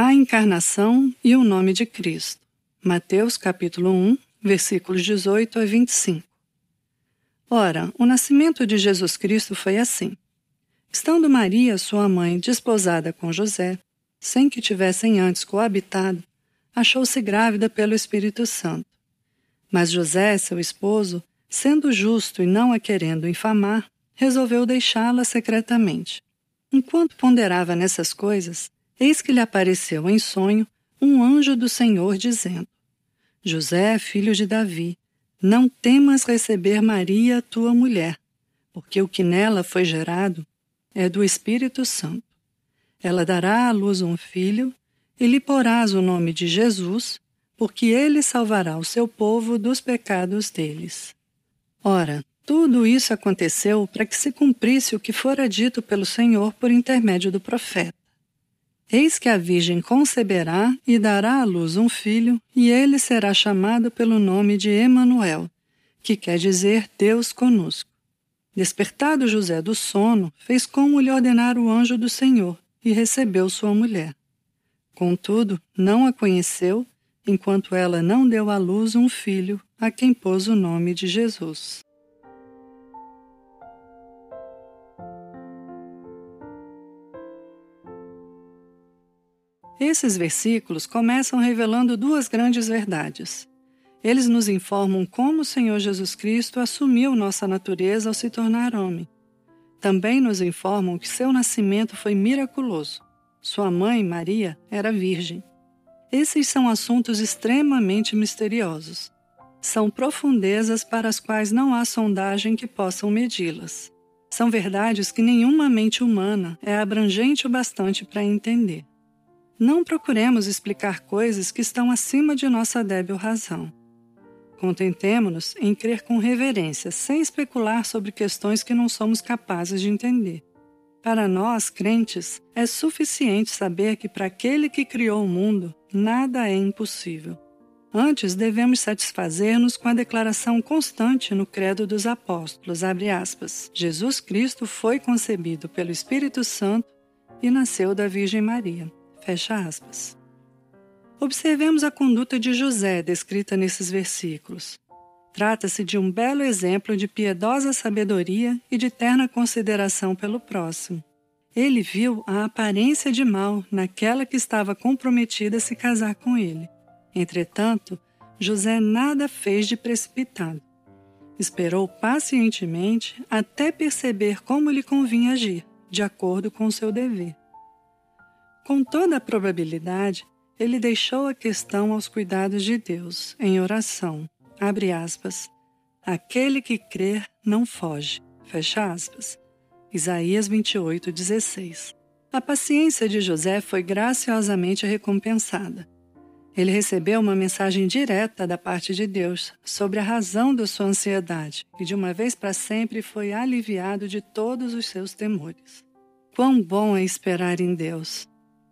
A encarnação e o nome de Cristo. Mateus capítulo 1, versículos 18 a 25. Ora, o nascimento de Jesus Cristo foi assim. Estando Maria, sua mãe, desposada com José, sem que tivessem antes coabitado, achou-se grávida pelo Espírito Santo. Mas José, seu esposo, sendo justo e não a querendo infamar, resolveu deixá-la secretamente. Enquanto ponderava nessas coisas, eis que lhe apareceu em sonho um anjo do Senhor dizendo: José, filho de Davi, não temas receber Maria, tua mulher, porque o que nela foi gerado é do Espírito Santo. Ela dará à luz um filho e lhe porás o nome de Jesus, porque ele salvará o seu povo dos pecados deles. Ora, tudo isso aconteceu para que se cumprisse o que fora dito pelo Senhor por intermédio do profeta. Eis que a Virgem conceberá e dará à luz um filho, e ele será chamado pelo nome de Emanuel, que quer dizer Deus conosco. Despertado José do sono, fez como lhe ordenara o anjo do Senhor, e recebeu sua mulher. Contudo, não a conheceu, enquanto ela não deu à luz um filho, a quem pôs o nome de Jesus. Esses versículos começam revelando duas grandes verdades. Eles nos informam como o Senhor Jesus Cristo assumiu nossa natureza ao se tornar homem. Também nos informam que seu nascimento foi miraculoso. Sua mãe, Maria, era virgem. Esses são assuntos extremamente misteriosos. São profundezas para as quais não há sondagem que possam medi-las. São verdades que nenhuma mente humana é abrangente o bastante para entender. Não procuremos explicar coisas que estão acima de nossa débil razão. Contentemo-nos em crer com reverência, sem especular sobre questões que não somos capazes de entender. Para nós, crentes, é suficiente saber que para aquele que criou o mundo, nada é impossível. Antes, devemos satisfazer-nos com a declaração constante no Credo dos Apóstolos, aspas, Jesus Cristo foi concebido pelo Espírito Santo e nasceu da Virgem Maria. Fecha aspas. Observemos a conduta de José descrita nesses versículos. Trata-se de um belo exemplo de piedosa sabedoria e de terna consideração pelo próximo. Ele viu a aparência de mal naquela que estava comprometida a se casar com ele. Entretanto, José nada fez de precipitado. Esperou pacientemente até perceber como lhe convinha agir, de acordo com seu dever. Com toda a probabilidade, ele deixou a questão aos cuidados de Deus, em oração. Abre aspas. Aquele que crer não foge. Fecha aspas. Isaías 28, 16. A paciência de José foi graciosamente recompensada. Ele recebeu uma mensagem direta da parte de Deus sobre a razão da sua ansiedade e, de uma vez para sempre, foi aliviado de todos os seus temores. Quão bom é esperar em Deus!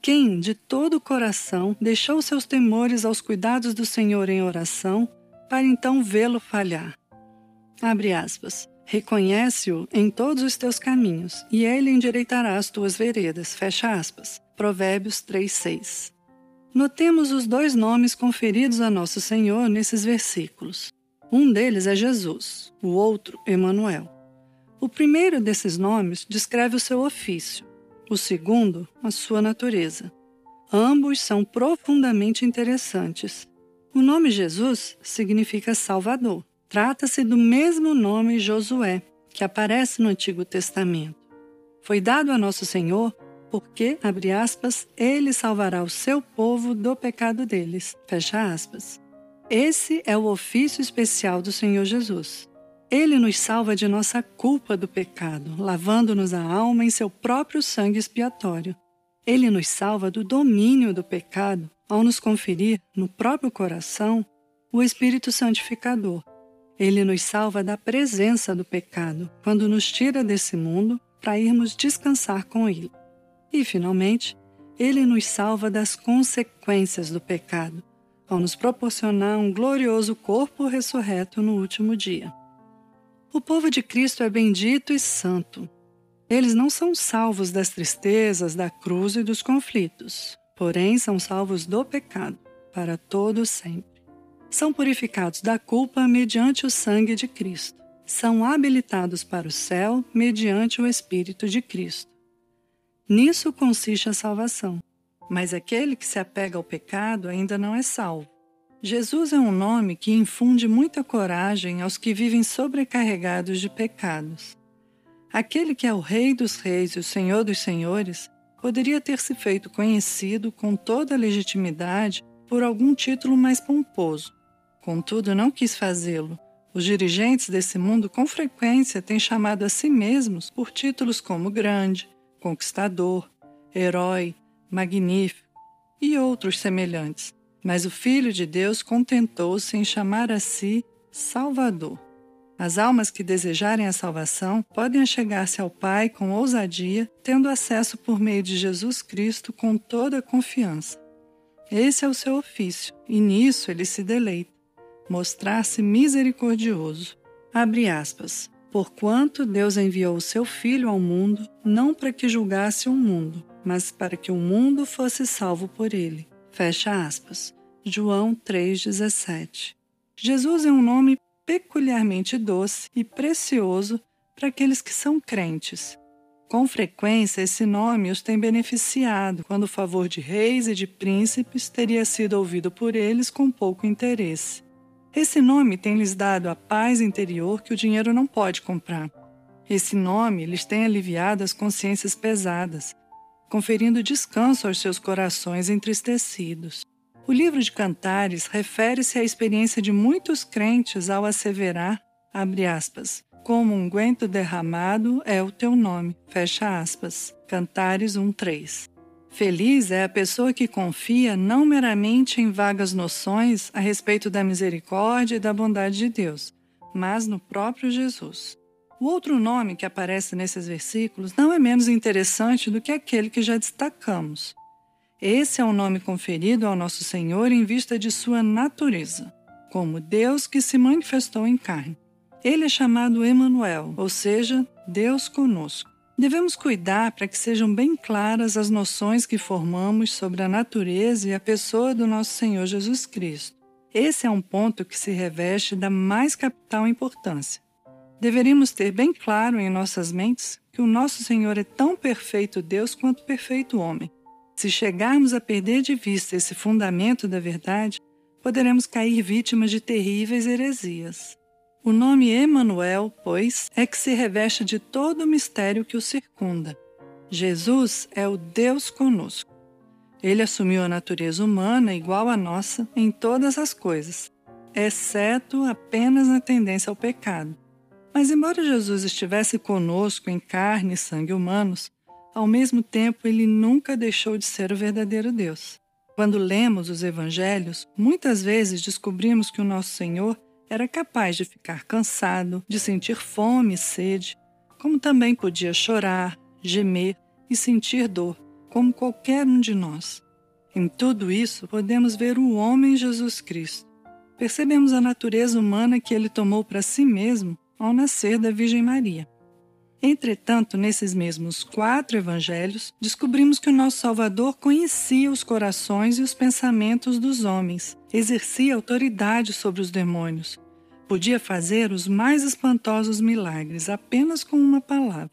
Quem, de todo o coração, deixou seus temores aos cuidados do Senhor em oração, para então vê-lo falhar. Abre aspas. Reconhece-o em todos os teus caminhos, e ele endireitará as tuas veredas. Fecha aspas. Provérbios 3:6. Notemos os dois nomes conferidos a nosso Senhor nesses versículos. Um deles é Jesus, o outro, Emanuel. O primeiro desses nomes descreve o seu ofício, o segundo, a sua natureza. Ambos são profundamente interessantes. O nome Jesus significa Salvador. Trata-se do mesmo nome Josué, que aparece no Antigo Testamento. Foi dado a Nosso Senhor porque, abre aspas, ele salvará o seu povo do pecado deles. Fecha aspas. Esse é o ofício especial do Senhor Jesus. Ele nos salva de nossa culpa do pecado, lavando-nos a alma em seu próprio sangue expiatório. Ele nos salva do domínio do pecado ao nos conferir, no próprio coração, o Espírito Santificador. Ele nos salva da presença do pecado, quando nos tira desse mundo para irmos descansar com Ele. E, finalmente, Ele nos salva das consequências do pecado, ao nos proporcionar um glorioso corpo ressurreto no último dia. O povo de Cristo é bendito e santo. Eles não são salvos das tristezas, da cruz e dos conflitos. porém são salvos do pecado, para todo sempre. São purificados da culpa mediante o sangue de Cristo. São habilitados para o céu mediante o Espírito de Cristo. Nisso consiste a salvação. Mas aquele que se apega ao pecado ainda não é salvo. Jesus é um nome que infunde muita coragem aos que vivem sobrecarregados de pecados. Aquele que é o Rei dos Reis e o Senhor dos Senhores poderia ter se feito conhecido com toda a legitimidade por algum título mais pomposo. Contudo, não quis fazê-lo. Os dirigentes desse mundo com frequência têm chamado a si mesmos por títulos como Grande, Conquistador, Herói, Magnífico e outros semelhantes. Mas o Filho de Deus contentou-se em chamar a si Salvador. As almas que desejarem a salvação podem chegar-se ao Pai com ousadia, tendo acesso por meio de Jesus Cristo com toda confiança. Esse é o seu ofício, e nisso ele se deleita, mostrar-se misericordioso. Abre aspas. Porquanto Deus enviou o seu Filho ao mundo, não para que julgasse o mundo, mas para que o mundo fosse salvo por ele. Fecha aspas. João 3,17. Jesus é um nome peculiarmente doce e precioso para aqueles que são crentes. Com frequência, esse nome os tem beneficiado quando o favor de reis e de príncipes teria sido ouvido por eles com pouco interesse. Esse nome tem lhes dado a paz interior que o dinheiro não pode comprar. Esse nome lhes tem aliviado as consciências pesadas, conferindo descanso aos seus corações entristecidos. O livro de Cantares refere-se à experiência de muitos crentes ao asseverar, abre aspas, como um guento derramado é o teu nome, fecha aspas. Cantares 1:3. Feliz é a pessoa que confia não meramente em vagas noções a respeito da misericórdia e da bondade de Deus, mas no próprio Jesus. O outro nome que aparece nesses versículos não é menos interessante do que aquele que já destacamos. Esse é o nome conferido ao nosso Senhor em vista de sua natureza, como Deus que se manifestou em carne. Ele é chamado Emanuel, ou seja, Deus conosco. Devemos cuidar para que sejam bem claras as noções que formamos sobre a natureza e a pessoa do nosso Senhor Jesus Cristo. Esse é um ponto que se reveste da mais capital importância. Deveríamos ter bem claro em nossas mentes que o nosso Senhor é tão perfeito Deus quanto perfeito homem. Se chegarmos a perder de vista esse fundamento da verdade, poderemos cair vítimas de terríveis heresias. O nome Emanuel, pois, é que se reveste de todo o mistério que o circunda. Jesus é o Deus conosco. Ele assumiu a natureza humana igual à nossa em todas as coisas, exceto apenas na tendência ao pecado. Mas, embora Jesus estivesse conosco em carne e sangue humanos, ao mesmo tempo, ele nunca deixou de ser o verdadeiro Deus. Quando lemos os evangelhos, muitas vezes descobrimos que o nosso Senhor era capaz de ficar cansado, de sentir fome e sede, como também podia chorar, gemer e sentir dor, como qualquer um de nós. Em tudo isso, podemos ver o homem Jesus Cristo. Percebemos a natureza humana que ele tomou para si mesmo ao nascer da Virgem Maria. Entretanto, nesses mesmos quatro evangelhos, descobrimos que o nosso Salvador conhecia os corações e os pensamentos dos homens, exercia autoridade sobre os demônios, podia fazer os mais espantosos milagres apenas com uma palavra.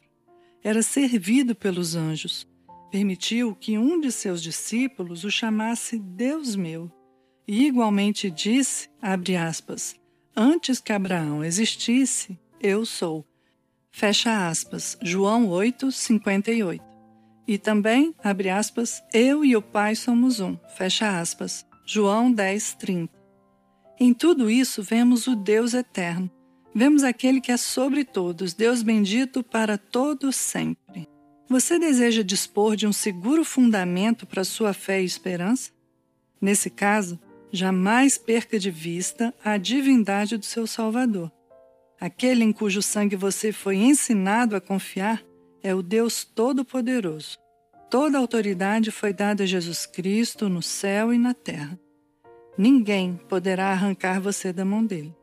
Era servido pelos anjos. Permitiu que um de seus discípulos o chamasse Deus meu. E igualmente disse, abre aspas, antes que Abraão existisse, eu sou. Fecha aspas, João 8, 58. E também, abre aspas, eu e o Pai somos um, fecha aspas, João 10, 30. Em tudo isso vemos o Deus eterno, vemos aquele que é sobre todos, Deus bendito para todos sempre. Você deseja dispor de um seguro fundamento para sua fé e esperança? Nesse caso, jamais perca de vista a divindade do seu Salvador. Aquele em cujo sangue você foi ensinado a confiar é o Deus Todo-Poderoso. Toda autoridade foi dada a Jesus Cristo no céu e na terra. Ninguém poderá arrancar você da mão dele.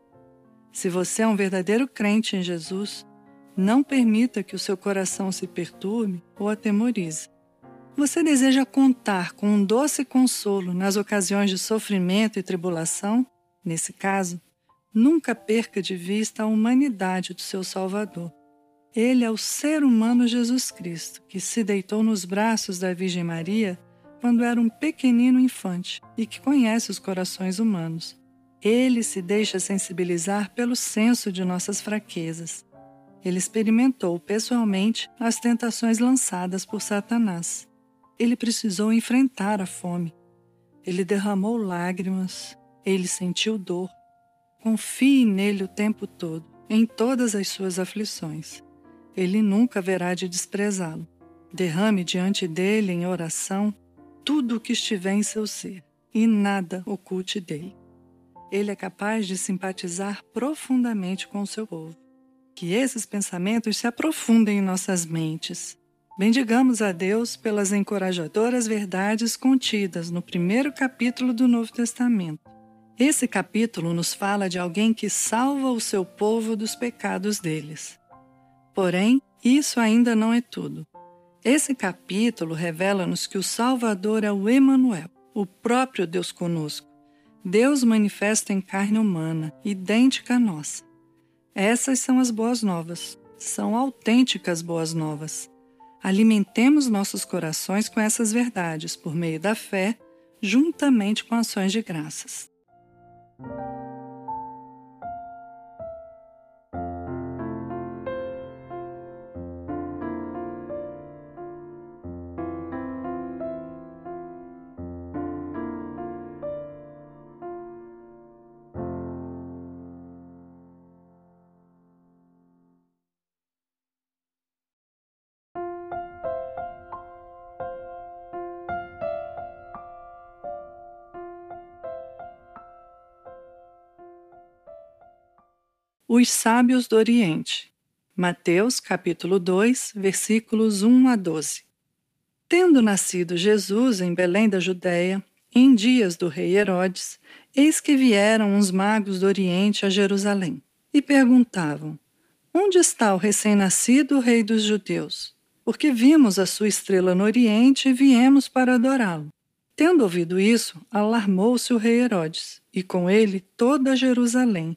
Se você é um verdadeiro crente em Jesus, não permita que o seu coração se perturbe ou atemorize. Você deseja contar com um doce consolo nas ocasiões de sofrimento e tribulação? Nesse caso, nunca perca de vista a humanidade do seu Salvador. Ele é o ser humano Jesus Cristo, que se deitou nos braços da Virgem Maria quando era um pequenino infante e que conhece os corações humanos. Ele se deixa sensibilizar pelo senso de nossas fraquezas. Ele experimentou pessoalmente as tentações lançadas por Satanás. Ele precisou enfrentar a fome. Ele derramou lágrimas. Ele sentiu dor. Confie nele o tempo todo, em todas as suas aflições. Ele nunca haverá de desprezá-lo. Derrame diante dele em oração tudo o que estiver em seu ser e nada oculte dele. Ele é capaz de simpatizar profundamente com o seu povo. Que esses pensamentos se aprofundem em nossas mentes. Bendigamos a Deus pelas encorajadoras verdades contidas no primeiro capítulo do Novo Testamento. Esse capítulo nos fala de alguém que salva o seu povo dos pecados deles. Porém, isso ainda não é tudo. Esse capítulo revela-nos que o Salvador é o Emanuel, o próprio Deus conosco, Deus manifesta em carne humana, idêntica a nossa. Essas são as boas novas, são autênticas boas novas. Alimentemos nossos corações com essas verdades por meio da fé, juntamente com ações de graças. Thank you. Os sábios do Oriente. Mateus capítulo 2, versículos 1 a 12. Tendo nascido Jesus em Belém da Judéia, em dias do rei Herodes, eis que vieram uns magos do Oriente a Jerusalém e perguntavam: Onde está o recém-nascido rei dos judeus? Porque vimos a sua estrela no Oriente e viemos para adorá-lo. Tendo ouvido isso, alarmou-se o rei Herodes, e com ele toda Jerusalém.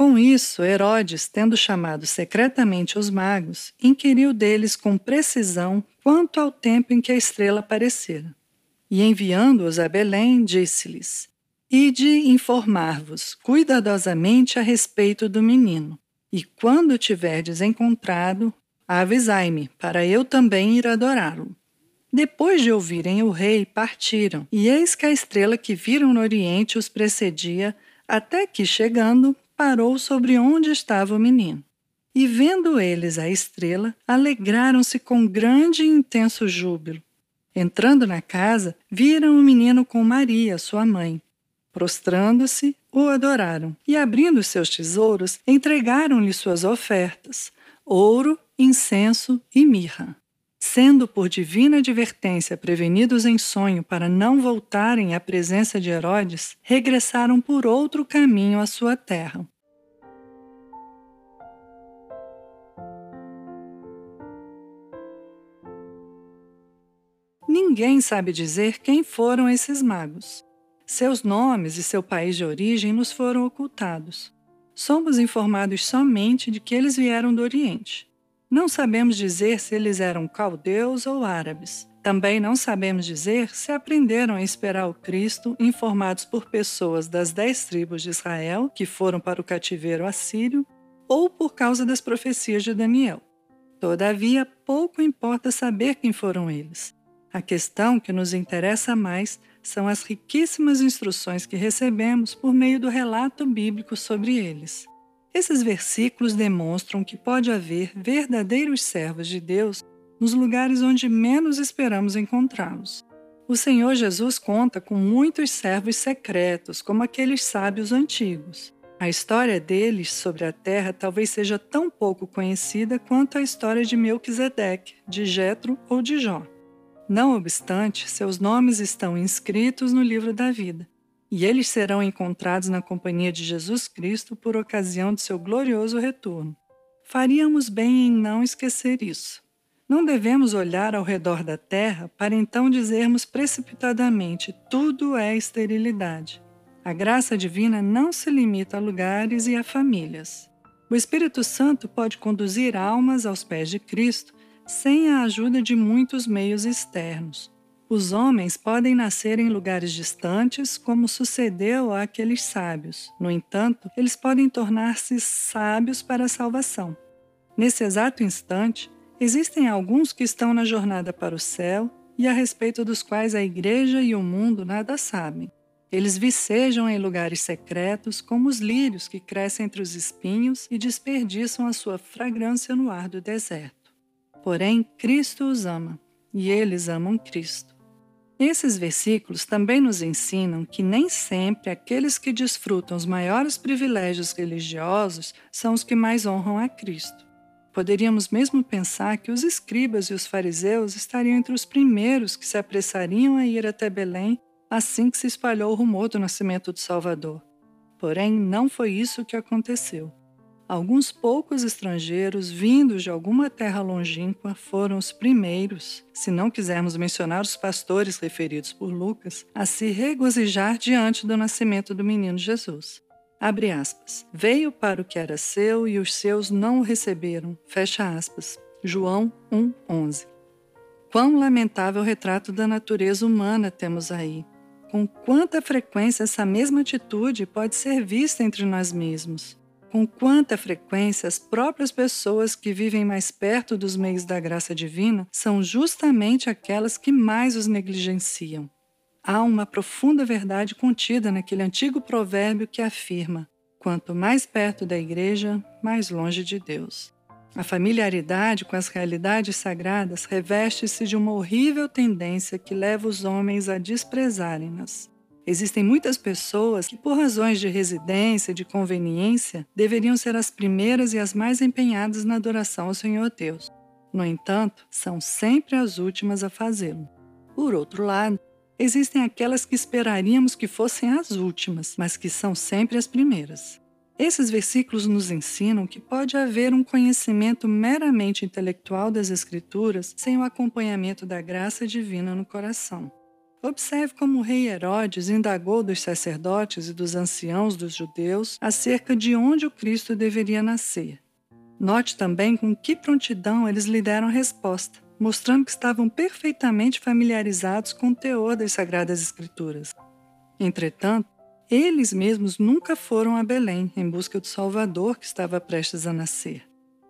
Com isso, Herodes, tendo chamado secretamente os magos, inquiriu deles com precisão quanto ao tempo em que a estrela aparecera. E enviando-os a Belém, disse-lhes: Ide informar-vos cuidadosamente a respeito do menino, e quando tiverdes encontrado, avisai-me, para eu também ir adorá-lo. Depois de ouvirem o rei, partiram, e eis que a estrela que viram no oriente os precedia, até que, chegando, parou sobre onde estava o menino. E vendo eles a estrela, alegraram-se com grande e intenso júbilo. Entrando na casa, viram o menino com Maria, sua mãe. Prostrando-se, o adoraram e, abrindo seus tesouros, entregaram-lhe suas ofertas: ouro, incenso e mirra sendo por divina advertência prevenidos em sonho para não voltarem à presença de Herodes, regressaram por outro caminho à sua terra. Ninguém sabe dizer quem foram esses magos. Seus nomes e seu país de origem nos foram ocultados. Somos informados somente de que eles vieram do Oriente. Não sabemos dizer se eles eram caldeus ou árabes. Também não sabemos dizer se aprenderam a esperar o Cristo informados por pessoas das dez tribos de Israel que foram para o cativeiro assírio ou por causa das profecias de Daniel. Todavia, pouco importa saber quem foram eles. A questão que nos interessa mais são as riquíssimas instruções que recebemos por meio do relato bíblico sobre eles. Esses versículos demonstram que pode haver verdadeiros servos de Deus nos lugares onde menos esperamos encontrá-los. O Senhor Jesus conta com muitos servos secretos, como aqueles sábios antigos. A história deles sobre a terra talvez seja tão pouco conhecida quanto a história de Melquisedeque, de Jetro ou de Jó. Não obstante, seus nomes estão inscritos no livro da vida, e eles serão encontrados na companhia de Jesus Cristo por ocasião de seu glorioso retorno. Faríamos bem em não esquecer isso. Não devemos olhar ao redor da terra para então dizermos precipitadamente: tudo é esterilidade. A graça divina não se limita a lugares e a famílias. O Espírito Santo pode conduzir almas aos pés de Cristo sem a ajuda de muitos meios externos. Os homens podem nascer em lugares distantes, como sucedeu àqueles sábios. No entanto, eles podem tornar-se sábios para a salvação. Nesse exato instante, existem alguns que estão na jornada para o céu e a respeito dos quais a igreja e o mundo nada sabem. Eles vicejam em lugares secretos, como os lírios que crescem entre os espinhos e desperdiçam a sua fragrância no ar do deserto. Porém, Cristo os ama, e eles amam Cristo. Esses versículos também nos ensinam que nem sempre aqueles que desfrutam os maiores privilégios religiosos são os que mais honram a Cristo. Poderíamos mesmo pensar que os escribas e os fariseus estariam entre os primeiros que se apressariam a ir até Belém assim que se espalhou o rumor do nascimento do Salvador. Porém, não foi isso que aconteceu. Alguns poucos estrangeiros vindos de alguma terra longínqua foram os primeiros, se não quisermos mencionar os pastores referidos por Lucas, a se regozijar diante do nascimento do menino Jesus. Abre aspas. Veio para o que era seu e os seus não o receberam. Fecha aspas. João 1:11. Quão lamentável retrato da natureza humana temos aí. Com quanta frequência essa mesma atitude pode ser vista entre nós mesmos com quanta frequência as próprias pessoas que vivem mais perto dos meios da graça divina são justamente aquelas que mais os negligenciam. Há uma profunda verdade contida naquele antigo provérbio que afirma: quanto mais perto da igreja, mais longe de Deus. A familiaridade com as realidades sagradas reveste-se de uma horrível tendência que leva os homens a desprezarem-nas. Existem muitas pessoas que, por razões de residência, de conveniência, deveriam ser as primeiras e as mais empenhadas na adoração ao Senhor Deus. No entanto, são sempre as últimas a fazê-lo. Por outro lado, existem aquelas que esperaríamos que fossem as últimas, mas que são sempre as primeiras. Esses versículos nos ensinam que pode haver um conhecimento meramente intelectual das Escrituras sem o acompanhamento da graça divina no coração. Observe como o rei Herodes indagou dos sacerdotes e dos anciãos dos judeus acerca de onde o Cristo deveria nascer. Note também com que prontidão eles lhe deram resposta, mostrando que estavam perfeitamente familiarizados com o teor das Sagradas Escrituras. Entretanto, eles mesmos nunca foram a Belém em busca do Salvador que estava prestes a nascer.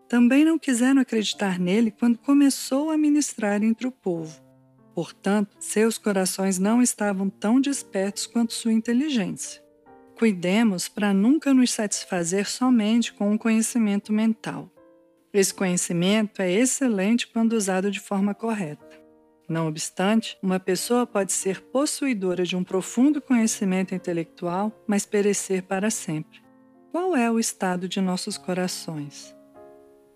Também não quiseram acreditar nele quando começou a ministrar entre o povo. Portanto, seus corações não estavam tão despertos quanto sua inteligência. Cuidemos para nunca nos satisfazer somente com um conhecimento mental. Esse conhecimento é excelente quando usado de forma correta. Não obstante, uma pessoa pode ser possuidora de um profundo conhecimento intelectual, mas perecer para sempre. Qual é o estado de nossos corações?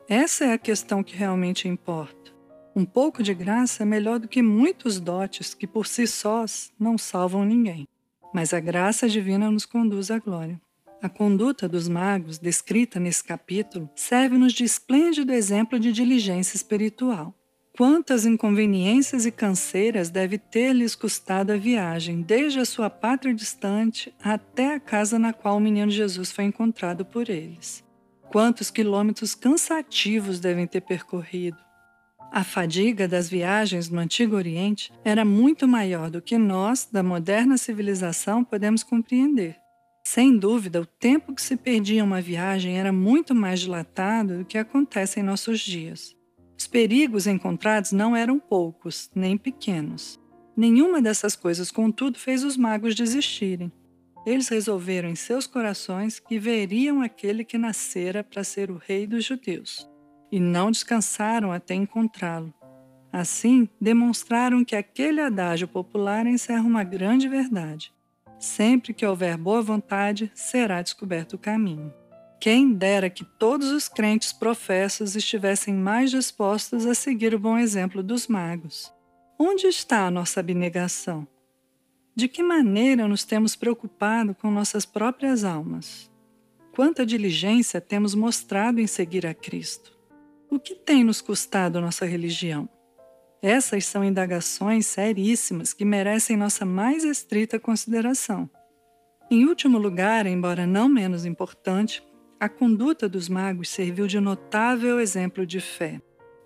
Essa é a questão que realmente importa. Um pouco de graça é melhor do que muitos dotes que por si sós não salvam ninguém. Mas a graça divina nos conduz à glória. A conduta dos magos, descrita nesse capítulo, serve-nos de esplêndido exemplo de diligência espiritual. Quantas inconveniências e canseiras deve ter-lhes custado a viagem, desde a sua pátria distante até a casa na qual o menino Jesus foi encontrado por eles. Quantos quilômetros cansativos devem ter percorrido, a fadiga das viagens no Antigo Oriente era muito maior do que nós, da moderna civilização, podemos compreender. Sem dúvida, o tempo que se perdia em uma viagem era muito mais dilatado do que acontece em nossos dias. Os perigos encontrados não eram poucos, nem pequenos. Nenhuma dessas coisas, contudo, fez os magos desistirem. Eles resolveram em seus corações que veriam aquele que nascera para ser o rei dos judeus e não descansaram até encontrá-lo. Assim, demonstraram que aquele adágio popular encerra uma grande verdade. Sempre que houver boa vontade, será descoberto o caminho. Quem dera que todos os crentes professos estivessem mais dispostos a seguir o bom exemplo dos magos. Onde está a nossa abnegação? De que maneira nos temos preocupado com nossas próprias almas? Quanta diligência temos mostrado em seguir a Cristo? O que tem nos custado nossa religião? Essas são indagações seríssimas que merecem nossa mais estrita consideração. Em último lugar, embora não menos importante, a conduta dos magos serviu de notável exemplo de fé.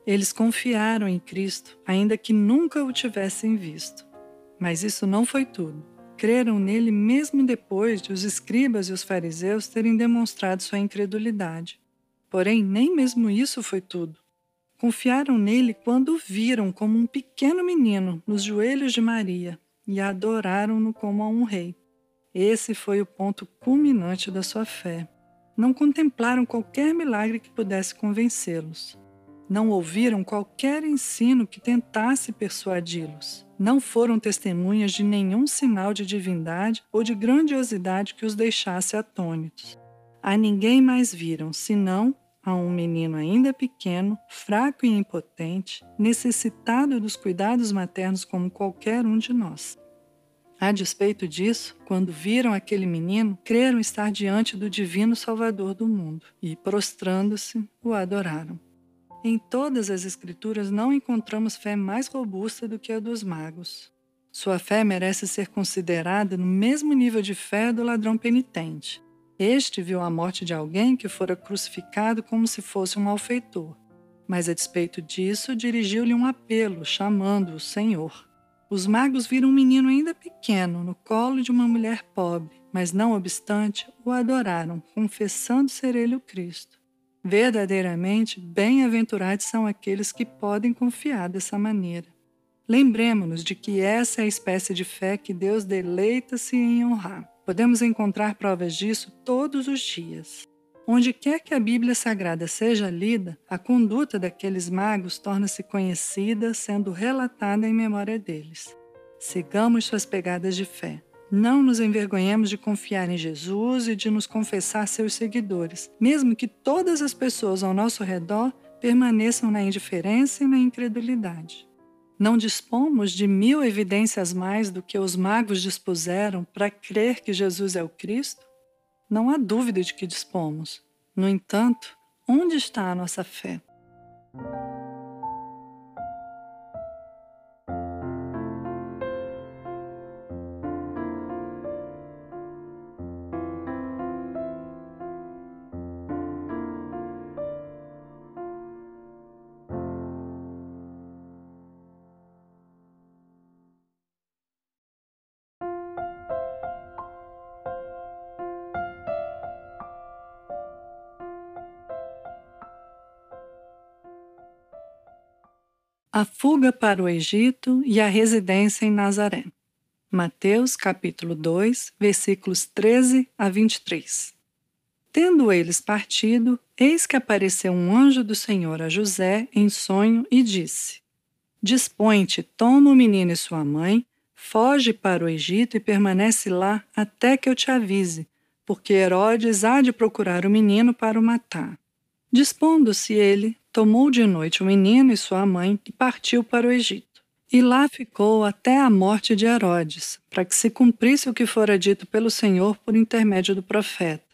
Eles confiaram em Cristo, ainda que nunca o tivessem visto. Mas isso não foi tudo. Creram nele mesmo depois de os escribas e os fariseus terem demonstrado sua incredulidade. Porém, nem mesmo isso foi tudo. Confiaram nele quando o viram como um pequeno menino nos joelhos de Maria e adoraram-no como a um rei. Esse foi o ponto culminante da sua fé. Não contemplaram qualquer milagre que pudesse convencê-los. Não ouviram qualquer ensino que tentasse persuadi-los. Não foram testemunhas de nenhum sinal de divindade ou de grandiosidade que os deixasse atônitos. A ninguém mais viram, senão a um menino ainda pequeno, fraco e impotente, necessitado dos cuidados maternos como qualquer um de nós. A despeito disso, quando viram aquele menino, creram estar diante do divino Salvador do mundo e, prostrando-se, o adoraram. Em todas as Escrituras não encontramos fé mais robusta do que a dos magos. Sua fé merece ser considerada no mesmo nível de fé do ladrão penitente. Este viu a morte de alguém que fora crucificado como se fosse um malfeitor, mas a despeito disso dirigiu-lhe um apelo, chamando-o Senhor. Os magos viram um menino ainda pequeno no colo de uma mulher pobre, mas não obstante o adoraram, confessando ser ele o Cristo. Verdadeiramente, bem-aventurados são aqueles que podem confiar dessa maneira. Lembremos-nos de que essa é a espécie de fé que Deus deleita-se em honrar. Podemos encontrar provas disso todos os dias. Onde quer que a Bíblia Sagrada seja lida, a conduta daqueles magos torna-se conhecida, sendo relatada em memória deles. Sigamos suas pegadas de fé. Não nos envergonhemos de confiar em Jesus e de nos confessar seus seguidores, mesmo que todas as pessoas ao nosso redor permaneçam na indiferença e na incredulidade. Não dispomos de mil evidências mais do que os magos dispuseram para crer que Jesus é o Cristo? Não há dúvida de que dispomos. No entanto, onde está a nossa fé? A fuga para o Egito e a residência em Nazaré. Mateus capítulo 2, versículos 13 a 23. Tendo eles partido, eis que apareceu um anjo do Senhor a José em sonho e disse: Dispõe-te, toma o menino e sua mãe, foge para o Egito e permanece lá até que eu te avise, porque Herodes há de procurar o menino para o matar. Dispondo-se ele, tomou de noite o menino e sua mãe e partiu para o Egito. E lá ficou até a morte de Herodes, para que se cumprisse o que fora dito pelo Senhor por intermédio do profeta: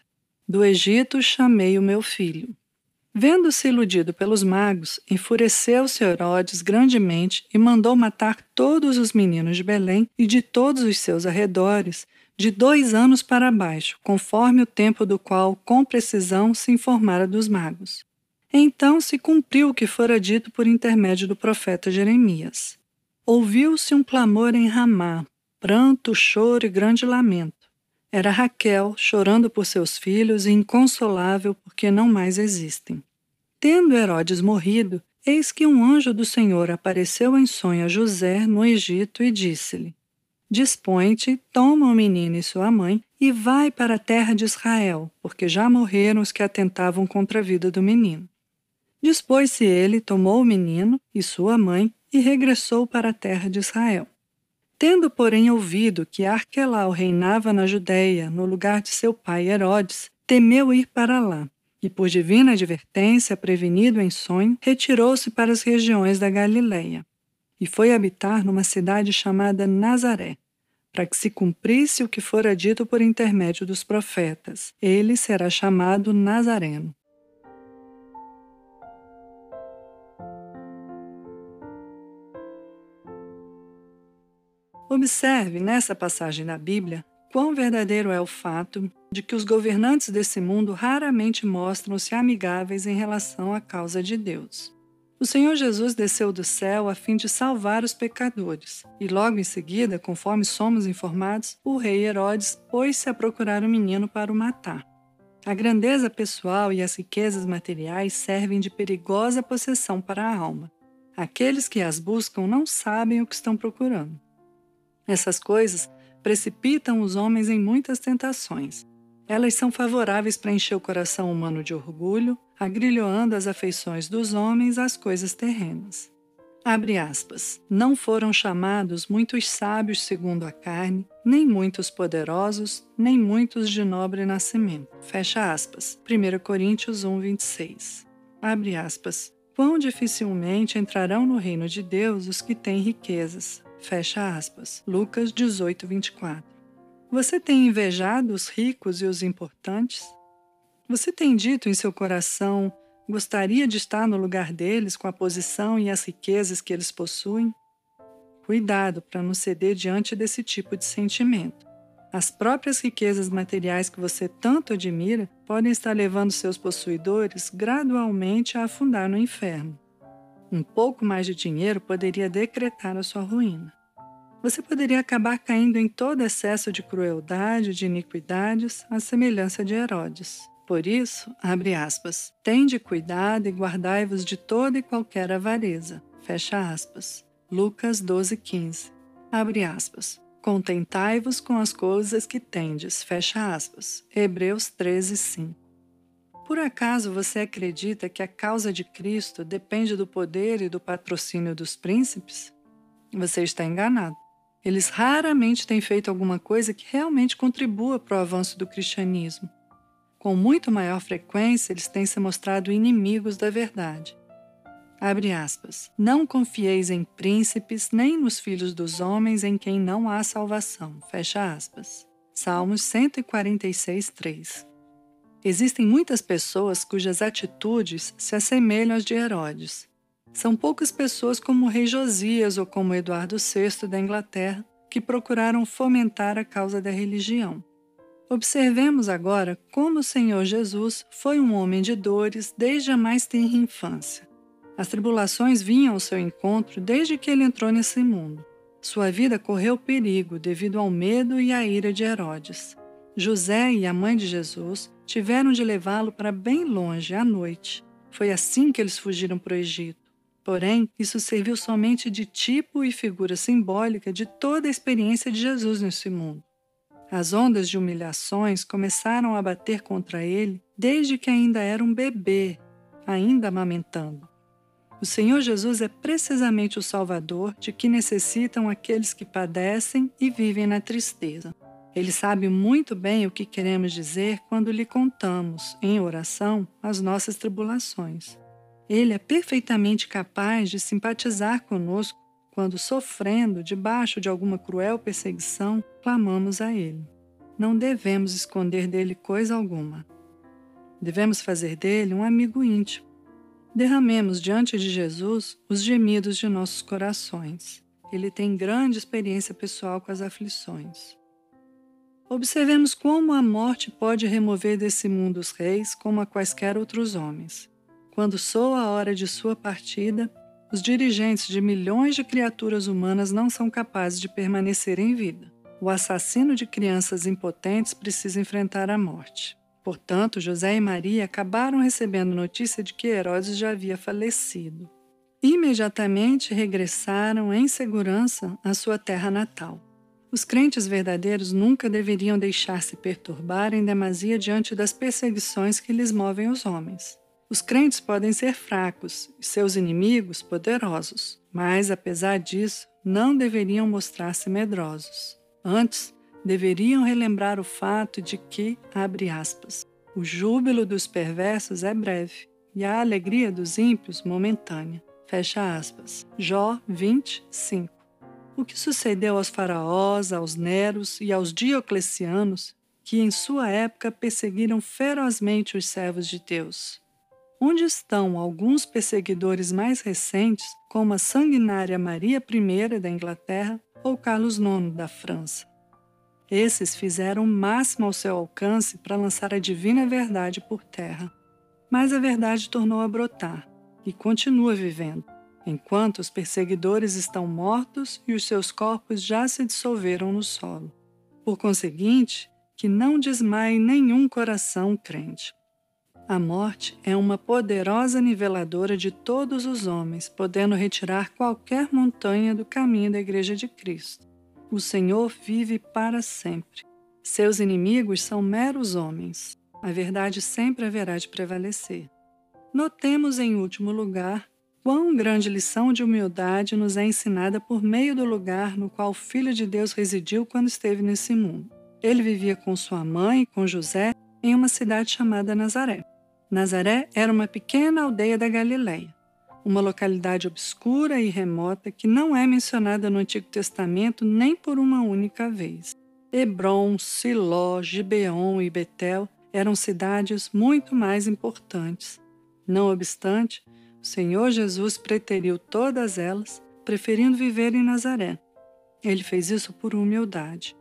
Do Egito chamei o meu filho. Vendo-se iludido pelos magos, enfureceu-se Herodes grandemente e mandou matar todos os meninos de Belém e de todos os seus arredores, de dois anos para baixo, conforme o tempo do qual com precisão se informara dos magos. Então se cumpriu o que fora dito por intermédio do profeta Jeremias. Ouviu-se um clamor em Ramá, pranto, choro e grande lamento. Era Raquel chorando por seus filhos e inconsolável porque não mais existem. Tendo Herodes morrido, eis que um anjo do Senhor apareceu em sonho a José no Egito e disse-lhe: Dispõe-te, toma o menino e sua mãe e vai para a terra de Israel, porque já morreram os que atentavam contra a vida do menino. Dispôs-se ele, tomou o menino e sua mãe e regressou para a terra de Israel. Tendo, porém, ouvido que Arquelau reinava na Judéia, no lugar de seu pai Herodes, temeu ir para lá, e por divina advertência, prevenido em sonho, retirou-se para as regiões da Galiléia, e foi habitar numa cidade chamada Nazaré, para que se cumprisse o que fora dito por intermédio dos profetas. Ele será chamado Nazareno. Observe nessa passagem da Bíblia quão verdadeiro é o fato de que os governantes desse mundo raramente mostram-se amigáveis em relação à causa de Deus. O Senhor Jesus desceu do céu a fim de salvar os pecadores, e logo em seguida, conforme somos informados, o rei Herodes pôs-se a procurar o menino para o matar. A grandeza pessoal e as riquezas materiais servem de perigosa possessão para a alma. Aqueles que as buscam não sabem o que estão procurando. Essas coisas precipitam os homens em muitas tentações. Elas são favoráveis para encher o coração humano de orgulho, agrilhoando as afeições dos homens às coisas terrenas. Abre aspas. Não foram chamados muitos sábios segundo a carne, nem muitos poderosos, nem muitos de nobre nascimento. Fecha aspas. 1 Coríntios 1, 26. Abre aspas. Quão dificilmente entrarão no reino de Deus os que têm riquezas, Fecha aspas. Lucas 18, 24. Você tem invejado os ricos e os importantes? Você tem dito em seu coração, gostaria de estar no lugar deles com a posição e as riquezas que eles possuem? Cuidado para não ceder diante desse tipo de sentimento. As próprias riquezas materiais que você tanto admira podem estar levando seus possuidores gradualmente a afundar no inferno. Um pouco mais de dinheiro poderia decretar a sua ruína. Você poderia acabar caindo em todo excesso de crueldade, de iniquidades, à semelhança de Herodes. Por isso, abre aspas, tende cuidado e guardai-vos de toda e qualquer avareza. Fecha aspas. Lucas 12, 15. Abre aspas. Contentai-vos com as coisas que tendes. Fecha aspas. Hebreus 13, 5. Por acaso você acredita que a causa de Cristo depende do poder e do patrocínio dos príncipes? Você está enganado. Eles raramente têm feito alguma coisa que realmente contribua para o avanço do cristianismo. Com muito maior frequência, eles têm se mostrado inimigos da verdade. Abre aspas. Não confieis em príncipes, nem nos filhos dos homens em quem não há salvação. Fecha aspas. Salmos 146, 3. Existem muitas pessoas cujas atitudes se assemelham às de Herodes. São poucas pessoas como o rei Josias ou como Eduardo VI da Inglaterra que procuraram fomentar a causa da religião. Observemos agora como o Senhor Jesus foi um homem de dores desde a mais tenra infância. As tribulações vinham ao seu encontro desde que ele entrou nesse mundo. Sua vida correu perigo devido ao medo e à ira de Herodes. José e a mãe de Jesus tiveram de levá-lo para bem longe à noite. Foi assim que eles fugiram para o Egito. Porém, isso serviu somente de tipo e figura simbólica de toda a experiência de Jesus nesse mundo. As ondas de humilhações começaram a bater contra ele desde que ainda era um bebê, ainda amamentando. O Senhor Jesus é precisamente o Salvador de que necessitam aqueles que padecem e vivem na tristeza. Ele sabe muito bem o que queremos dizer quando lhe contamos, em oração, as nossas tribulações. Ele é perfeitamente capaz de simpatizar conosco quando, sofrendo debaixo de alguma cruel perseguição, clamamos a Ele. Não devemos esconder dele coisa alguma. Devemos fazer dele um amigo íntimo. Derramemos diante de Jesus os gemidos de nossos corações. Ele tem grande experiência pessoal com as aflições. Observemos como a morte pode remover desse mundo os reis como a quaisquer outros homens. Quando soa a hora de sua partida, os dirigentes de milhões de criaturas humanas não são capazes de permanecer em vida. O assassino de crianças impotentes precisa enfrentar a morte. Portanto, José e Maria acabaram recebendo notícia de que Herodes já havia falecido. Imediatamente regressaram em segurança à sua terra natal. Os crentes verdadeiros nunca deveriam deixar-se perturbar em demasia diante das perseguições que lhes movem os homens. Os crentes podem ser fracos e seus inimigos poderosos, Mas, apesar disso, não deveriam mostrar-se medrosos. Antes, deveriam relembrar o fato de que, abre aspas, o júbilo dos perversos é breve e a alegria dos ímpios momentânea. Fecha aspas. Jó 25. O que sucedeu aos faraós, aos Neros e aos Dioclecianos, que em sua época perseguiram ferozmente os servos de Deus? Onde estão alguns perseguidores mais recentes, como a sanguinária Maria I da Inglaterra ou Carlos IX da França? Esses fizeram o máximo ao seu alcance para lançar a divina verdade por terra. Mas a verdade tornou a brotar e continua vivendo, enquanto os perseguidores estão mortos e os seus corpos já se dissolveram no solo. Por conseguinte, que não desmaie nenhum coração crente. A morte é uma poderosa niveladora de todos os homens, podendo retirar qualquer montanha do caminho da Igreja de Cristo. O Senhor vive para sempre. Seus inimigos são meros homens. A verdade sempre haverá de prevalecer. Notemos, em último lugar, quão grande lição de humildade nos é ensinada por meio do lugar no qual o Filho de Deus residiu quando esteve nesse mundo. Ele vivia com sua mãe com José em uma cidade chamada Nazaré. Nazaré era uma pequena aldeia da Galileia, uma localidade obscura e remota que não é mencionada no Antigo Testamento nem por uma única vez. Hebron, Siló, Gibeon e Betel eram cidades muito mais importantes não obstante, o Senhor Jesus preteriu todas elas, preferindo viver em Nazaré. Ele fez isso por humildade.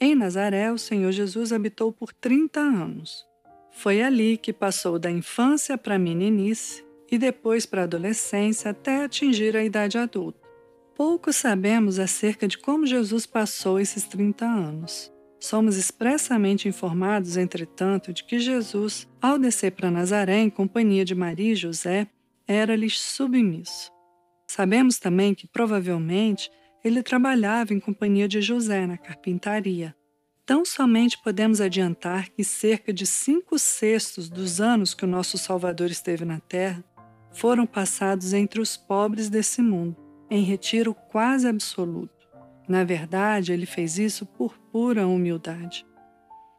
Em Nazaré, o Senhor Jesus habitou por 30 anos. Foi ali que passou da infância para a meninice e depois para a adolescência até atingir a idade adulta. Pouco sabemos acerca de como Jesus passou esses 30 anos. Somos expressamente informados, entretanto, de que Jesus, ao descer para Nazaré em companhia de Maria e José, era-lhes submisso. Sabemos também que, provavelmente, ele trabalhava em companhia de José na carpintaria. Tão somente podemos adiantar que cerca de cinco sextos dos anos que o nosso Salvador esteve na terra foram passados entre os pobres desse mundo, em retiro quase absoluto. Na verdade, ele fez isso por pura humildade.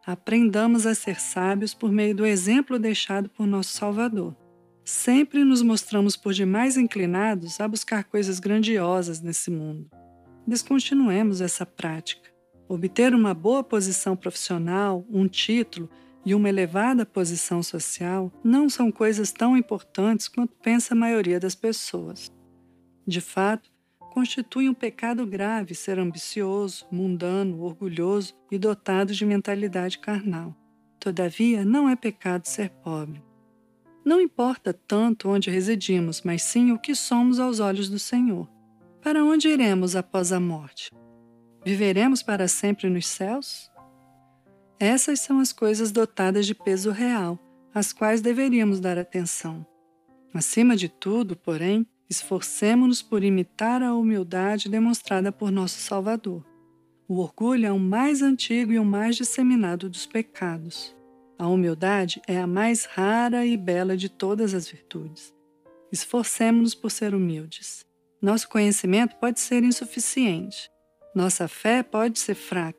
Aprendamos a ser sábios por meio do exemplo deixado por nosso Salvador. Sempre nos mostramos por demais inclinados a buscar coisas grandiosas nesse mundo. Descontinuemos essa prática. Obter uma boa posição profissional, um título e uma elevada posição social não são coisas tão importantes quanto pensa a maioria das pessoas. De fato, constitui um pecado grave ser ambicioso, mundano, orgulhoso e dotado de mentalidade carnal. Todavia, não é pecado ser pobre. Não importa tanto onde residimos, mas sim o que somos aos olhos do Senhor. Para onde iremos após a morte? Viveremos para sempre nos céus? Essas são as coisas dotadas de peso real, às quais deveríamos dar atenção. Acima de tudo, porém, Esforcemo-nos por imitar a humildade demonstrada por nosso Salvador. O orgulho é o mais antigo e o mais disseminado dos pecados. A humildade é a mais rara e bela de todas as virtudes. Esforcemo-nos por ser humildes. Nosso conhecimento pode ser insuficiente. Nossa fé pode ser fraca.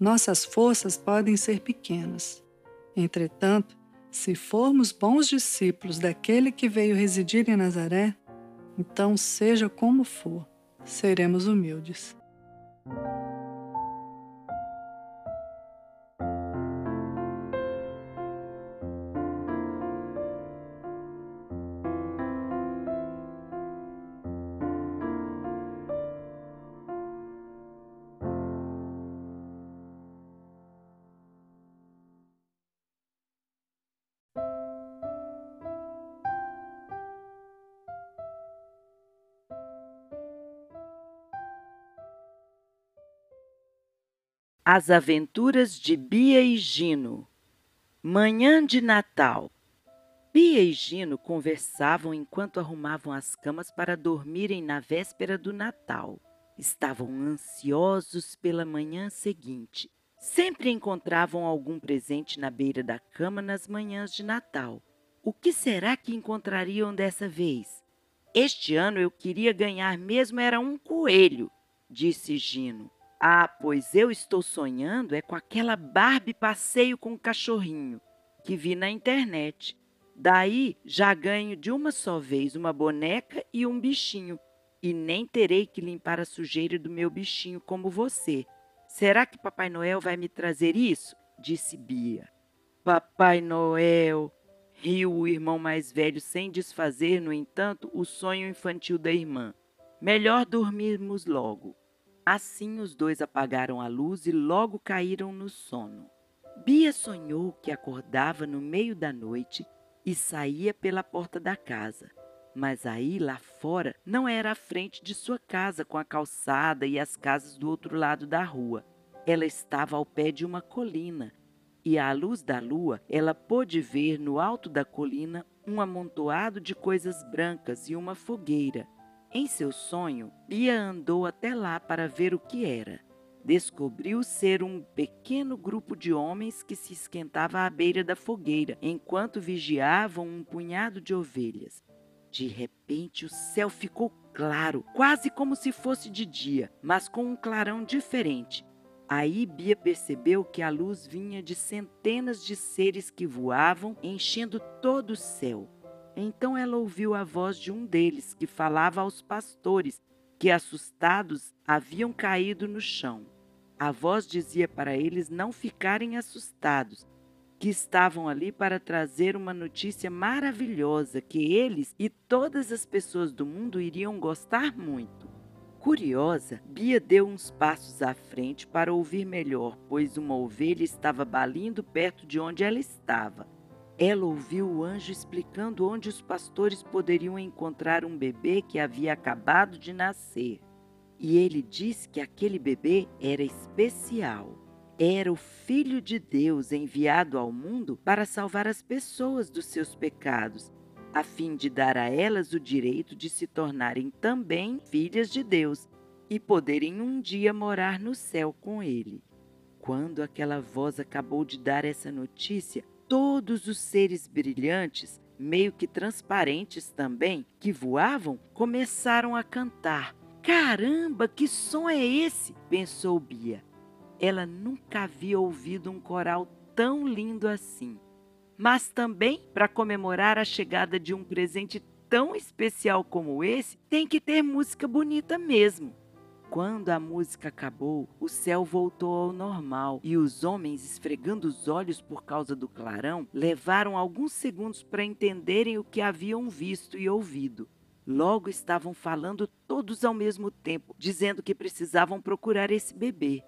Nossas forças podem ser pequenas. Entretanto, se formos bons discípulos daquele que veio residir em Nazaré, então, seja como for, seremos humildes. As Aventuras de Bia e Gino Manhã de Natal Bia e Gino conversavam enquanto arrumavam as camas para dormirem na véspera do Natal. Estavam ansiosos pela manhã seguinte. Sempre encontravam algum presente na beira da cama nas manhãs de Natal. O que será que encontrariam dessa vez? Este ano eu queria ganhar mesmo era um coelho, disse Gino. Ah, pois eu estou sonhando é com aquela Barbie passeio com o cachorrinho que vi na internet. Daí já ganho de uma só vez uma boneca e um bichinho, e nem terei que limpar a sujeira do meu bichinho como você. Será que Papai Noel vai me trazer isso? disse Bia. Papai Noel! riu o irmão mais velho sem desfazer, no entanto, o sonho infantil da irmã. Melhor dormirmos logo. Assim os dois apagaram a luz e logo caíram no sono. Bia sonhou que acordava no meio da noite e saía pela porta da casa. Mas aí, lá fora, não era a frente de sua casa, com a calçada e as casas do outro lado da rua. Ela estava ao pé de uma colina, e à luz da lua, ela pôde ver no alto da colina um amontoado de coisas brancas e uma fogueira. Em seu sonho, Bia andou até lá para ver o que era. Descobriu ser um pequeno grupo de homens que se esquentava à beira da fogueira, enquanto vigiavam um punhado de ovelhas. De repente, o céu ficou claro, quase como se fosse de dia, mas com um clarão diferente. Aí Bia percebeu que a luz vinha de centenas de seres que voavam, enchendo todo o céu. Então ela ouviu a voz de um deles que falava aos pastores, que assustados haviam caído no chão. A voz dizia para eles não ficarem assustados, que estavam ali para trazer uma notícia maravilhosa que eles e todas as pessoas do mundo iriam gostar muito. Curiosa, Bia deu uns passos à frente para ouvir melhor, pois uma ovelha estava balindo perto de onde ela estava. Ela ouviu o anjo explicando onde os pastores poderiam encontrar um bebê que havia acabado de nascer. E ele disse que aquele bebê era especial. Era o Filho de Deus enviado ao mundo para salvar as pessoas dos seus pecados, a fim de dar a elas o direito de se tornarem também filhas de Deus e poderem um dia morar no céu com ele. Quando aquela voz acabou de dar essa notícia, todos os seres brilhantes, meio que transparentes também, que voavam, começaram a cantar. Caramba, que som é esse? pensou Bia. Ela nunca havia ouvido um coral tão lindo assim. Mas também, para comemorar a chegada de um presente tão especial como esse, tem que ter música bonita mesmo. Quando a música acabou, o céu voltou ao normal e os homens, esfregando os olhos por causa do clarão, levaram alguns segundos para entenderem o que haviam visto e ouvido. Logo estavam falando todos ao mesmo tempo, dizendo que precisavam procurar esse bebê.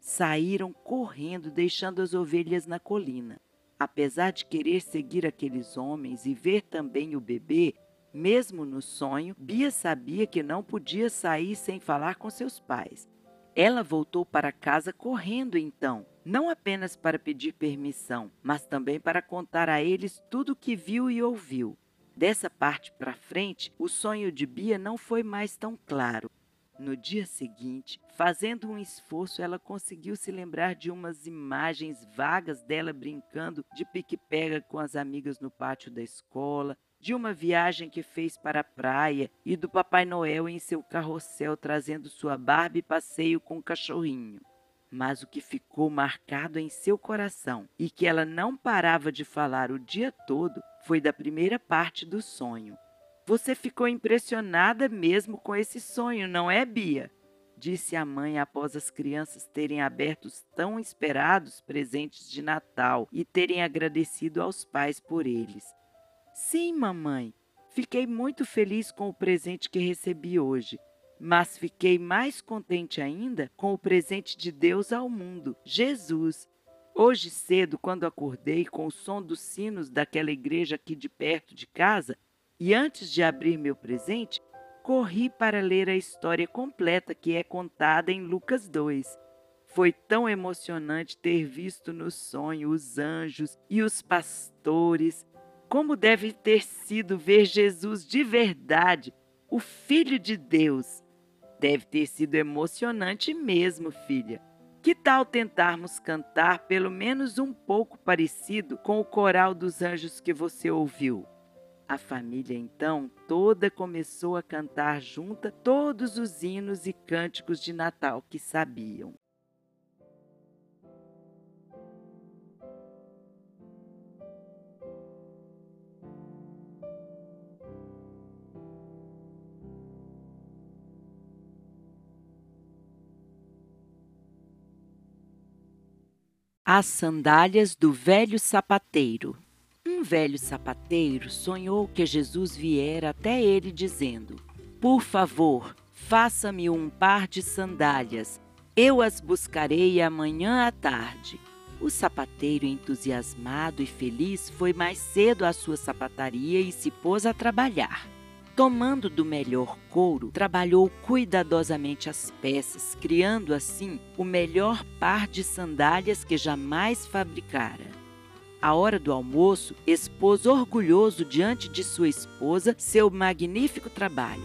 Saíram correndo, deixando as ovelhas na colina. Apesar de querer seguir aqueles homens e ver também o bebê, mesmo no sonho, Bia sabia que não podia sair sem falar com seus pais. Ela voltou para casa correndo então, não apenas para pedir permissão, mas também para contar a eles tudo o que viu e ouviu. Dessa parte para frente, o sonho de Bia não foi mais tão claro. No dia seguinte, fazendo um esforço, ela conseguiu se lembrar de umas imagens vagas dela brincando de pique-pega com as amigas no pátio da escola, de uma viagem que fez para a praia e do Papai Noel em seu carrossel trazendo sua Barbie passeio com o cachorrinho. Mas o que ficou marcado em seu coração e que ela não parava de falar o dia todo foi da primeira parte do sonho. Você ficou impressionada mesmo com esse sonho, não é, Bia? Disse a mãe após as crianças terem aberto os tão esperados presentes de Natal e terem agradecido aos pais por eles. Sim, mamãe. Fiquei muito feliz com o presente que recebi hoje, mas fiquei mais contente ainda com o presente de Deus ao mundo, Jesus. Hoje cedo, quando acordei com o som dos sinos daquela igreja aqui de perto de casa, e antes de abrir meu presente, corri para ler a história completa que é contada em Lucas 2. Foi tão emocionante ter visto no sonho os anjos e os pastores como deve ter sido ver Jesus de verdade, o Filho de Deus. Deve ter sido emocionante mesmo, filha. Que tal tentarmos cantar pelo menos um pouco parecido com o coral dos anjos que você ouviu? A família então toda começou a cantar junta todos os hinos e cânticos de Natal que sabiam. As sandálias do velho sapateiro. Um velho sapateiro sonhou que Jesus viera até ele dizendo: Por favor, faça-me um par de sandálias. Eu as buscarei amanhã à tarde. O sapateiro, entusiasmado e feliz, foi mais cedo à sua sapataria e se pôs a trabalhar. Tomando do melhor couro, trabalhou cuidadosamente as peças, criando assim o melhor par de sandálias que jamais fabricara. À hora do almoço, expôs orgulhoso diante de sua esposa seu magnífico trabalho.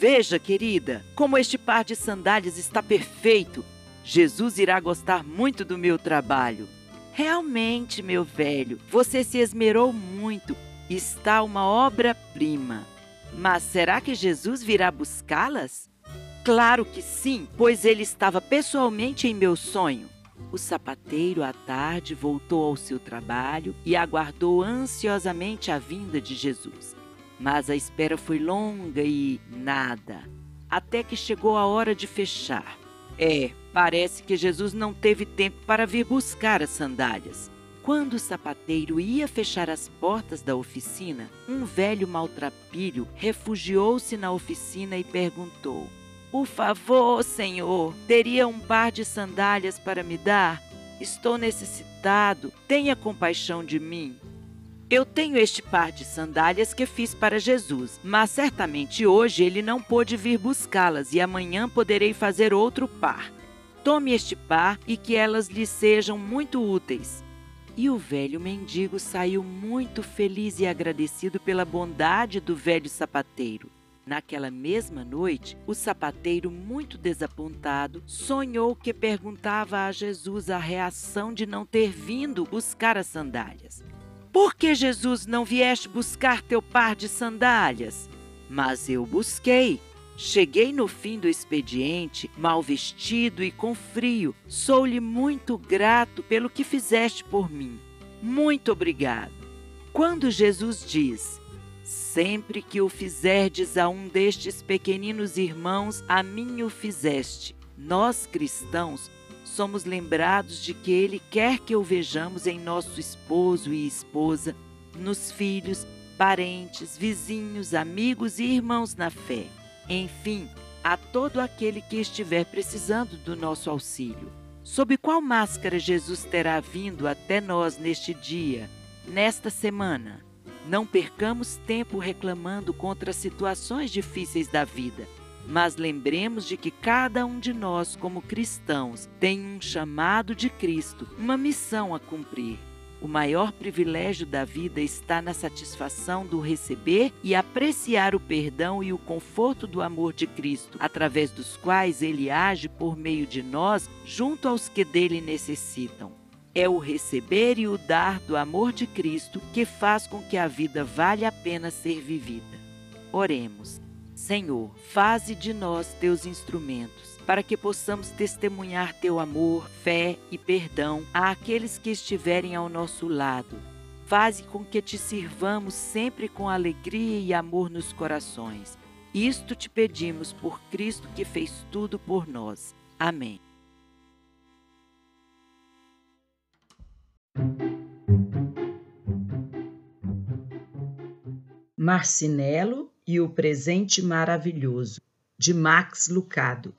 Veja, querida, como este par de sandálias está perfeito. Jesus irá gostar muito do meu trabalho. Realmente, meu velho, você se esmerou muito. Está uma obra-prima. Mas será que Jesus virá buscá-las? Claro que sim, pois ele estava pessoalmente em meu sonho. O sapateiro à tarde voltou ao seu trabalho e aguardou ansiosamente a vinda de Jesus. Mas a espera foi longa e nada, até que chegou a hora de fechar. É, parece que Jesus não teve tempo para vir buscar as sandálias. Quando o sapateiro ia fechar as portas da oficina, um velho maltrapilho refugiou-se na oficina e perguntou: Por favor, senhor, teria um par de sandálias para me dar? Estou necessitado, tenha compaixão de mim. Eu tenho este par de sandálias que fiz para Jesus, mas certamente hoje ele não pôde vir buscá-las e amanhã poderei fazer outro par. Tome este par e que elas lhe sejam muito úteis. E o velho mendigo saiu muito feliz e agradecido pela bondade do velho sapateiro. Naquela mesma noite, o sapateiro, muito desapontado, sonhou que perguntava a Jesus a reação de não ter vindo buscar as sandálias. Por que Jesus não vieste buscar teu par de sandálias? Mas eu busquei, Cheguei no fim do expediente, mal vestido e com frio. Sou-lhe muito grato pelo que fizeste por mim. Muito obrigado. Quando Jesus diz: Sempre que o fizerdes a um destes pequeninos irmãos, a mim o fizeste. Nós cristãos somos lembrados de que Ele quer que o vejamos em nosso esposo e esposa, nos filhos, parentes, vizinhos, amigos e irmãos na fé. Enfim, a todo aquele que estiver precisando do nosso auxílio. Sob qual máscara Jesus terá vindo até nós neste dia, nesta semana? Não percamos tempo reclamando contra as situações difíceis da vida, mas lembremos de que cada um de nós, como cristãos, tem um chamado de Cristo, uma missão a cumprir. O maior privilégio da vida está na satisfação do receber e apreciar o perdão e o conforto do amor de Cristo, através dos quais ele age por meio de nós junto aos que dele necessitam. É o receber e o dar do amor de Cristo que faz com que a vida valha a pena ser vivida. Oremos. Senhor, faze de nós teus instrumentos para que possamos testemunhar teu amor, fé e perdão àqueles que estiverem ao nosso lado. Faze com que te sirvamos sempre com alegria e amor nos corações. Isto te pedimos por Cristo que fez tudo por nós. Amém. Marcinelo e o presente maravilhoso, de Max Lucado.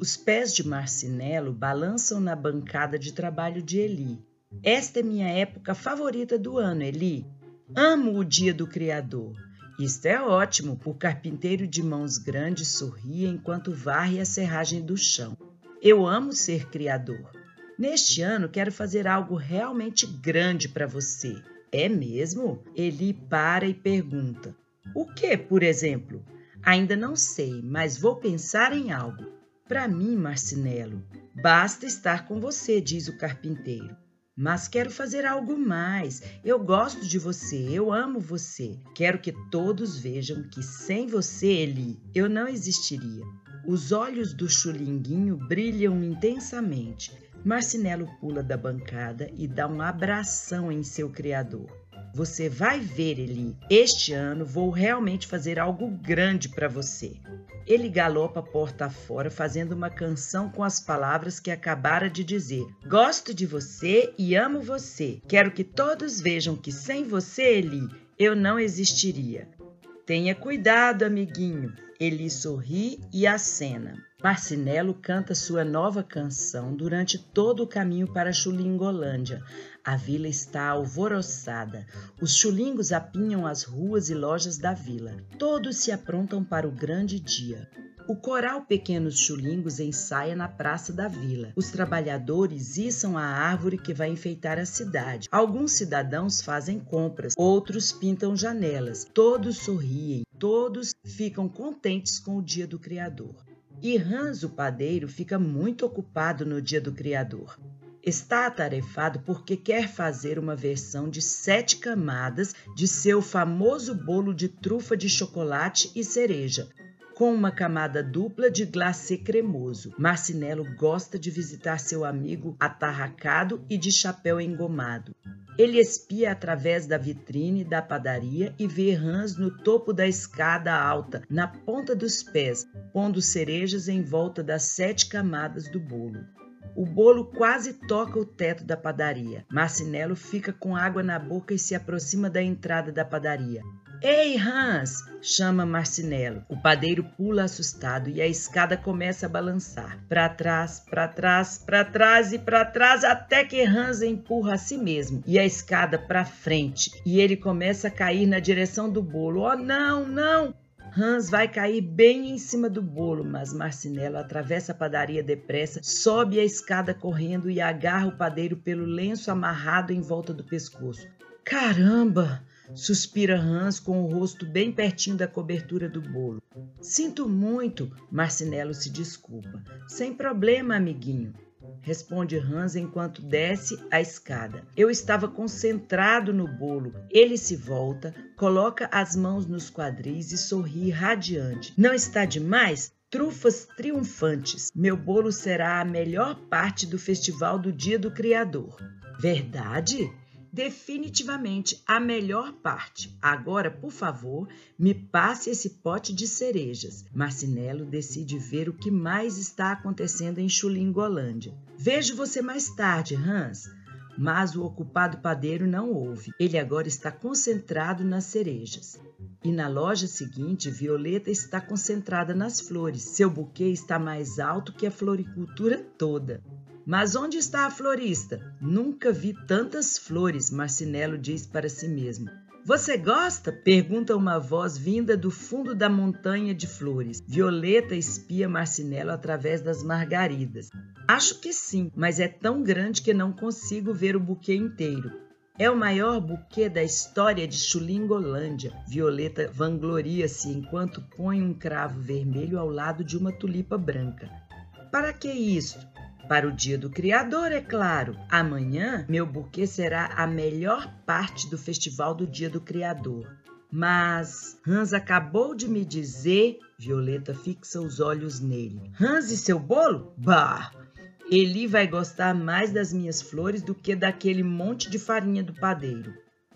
Os pés de Marcinelo balançam na bancada de trabalho de Eli. Esta é minha época favorita do ano, Eli. Amo o dia do Criador. Isto é ótimo, por carpinteiro de mãos grandes sorria enquanto varre a serragem do chão. Eu amo ser criador. Neste ano quero fazer algo realmente grande para você. É mesmo? Eli para e pergunta: O que, por exemplo? Ainda não sei, mas vou pensar em algo. Para mim, Marcinelo, basta estar com você, diz o carpinteiro. Mas quero fazer algo mais. Eu gosto de você, eu amo você. Quero que todos vejam que sem você, Eli, eu não existiria. Os olhos do chulinguinho brilham intensamente. Marcinelo pula da bancada e dá um abração em seu criador. Você vai ver, Eli. Este ano vou realmente fazer algo grande para você. Ele galopa porta fora, fazendo uma canção com as palavras que acabara de dizer. Gosto de você e amo você. Quero que todos vejam que sem você, Eli, eu não existiria. Tenha cuidado, amiguinho. Eli sorri e acena. Marcinelo canta sua nova canção durante todo o caminho para Chulingolândia. A vila está alvoroçada. Os chulingos apinham as ruas e lojas da vila. Todos se aprontam para o grande dia. O coral Pequenos Chulingos ensaia na praça da vila. Os trabalhadores içam a árvore que vai enfeitar a cidade. Alguns cidadãos fazem compras, outros pintam janelas. Todos sorriem, todos ficam contentes com o dia do Criador. E Hans, o padeiro, fica muito ocupado no dia do Criador. Está atarefado porque quer fazer uma versão de sete camadas de seu famoso bolo de trufa de chocolate e cereja, com uma camada dupla de glacê cremoso. Marcinelo gosta de visitar seu amigo atarracado e de chapéu engomado. Ele espia através da vitrine da padaria e vê rãs no topo da escada alta, na ponta dos pés, pondo cerejas em volta das sete camadas do bolo. O bolo quase toca o teto da padaria. Marcinelo fica com água na boca e se aproxima da entrada da padaria. Ei, Hans! chama Marcinelo. O padeiro pula assustado e a escada começa a balançar. Para trás, para trás, para trás e para trás, até que Hans empurra a si mesmo e a escada para frente. E ele começa a cair na direção do bolo. Oh, não, não! Hans vai cair bem em cima do bolo, mas Marcinelo atravessa a padaria depressa, sobe a escada correndo e agarra o padeiro pelo lenço amarrado em volta do pescoço. Caramba! Suspira Hans com o rosto bem pertinho da cobertura do bolo. Sinto muito, Marcinelo se desculpa. Sem problema, amiguinho. Responde Hans enquanto desce a escada. Eu estava concentrado no bolo. Ele se volta, coloca as mãos nos quadris e sorri radiante. Não está demais? Trufas triunfantes. Meu bolo será a melhor parte do festival do Dia do Criador. Verdade? Definitivamente a melhor parte. Agora, por favor, me passe esse pote de cerejas. Marcinelo decide ver o que mais está acontecendo em Chulingolândia. Vejo você mais tarde, Hans. Mas o ocupado padeiro não ouve. Ele agora está concentrado nas cerejas. E na loja seguinte, Violeta está concentrada nas flores. Seu buquê está mais alto que a floricultura toda. Mas onde está a florista? Nunca vi tantas flores, Marcinelo diz para si mesmo. Você gosta? Pergunta uma voz vinda do fundo da montanha de flores. Violeta espia Marcinelo através das margaridas. Acho que sim, mas é tão grande que não consigo ver o buquê inteiro. É o maior buquê da história de Chulingolândia. Violeta vangloria-se enquanto põe um cravo vermelho ao lado de uma tulipa branca. Para que isso? Para o dia do Criador, é claro. Amanhã, meu buquê será a melhor parte do festival do dia do Criador. Mas Hans acabou de me dizer. Violeta fixa os olhos nele. Hans e seu bolo? Bah! Eli vai gostar mais das minhas flores do que daquele monte de farinha do padeiro.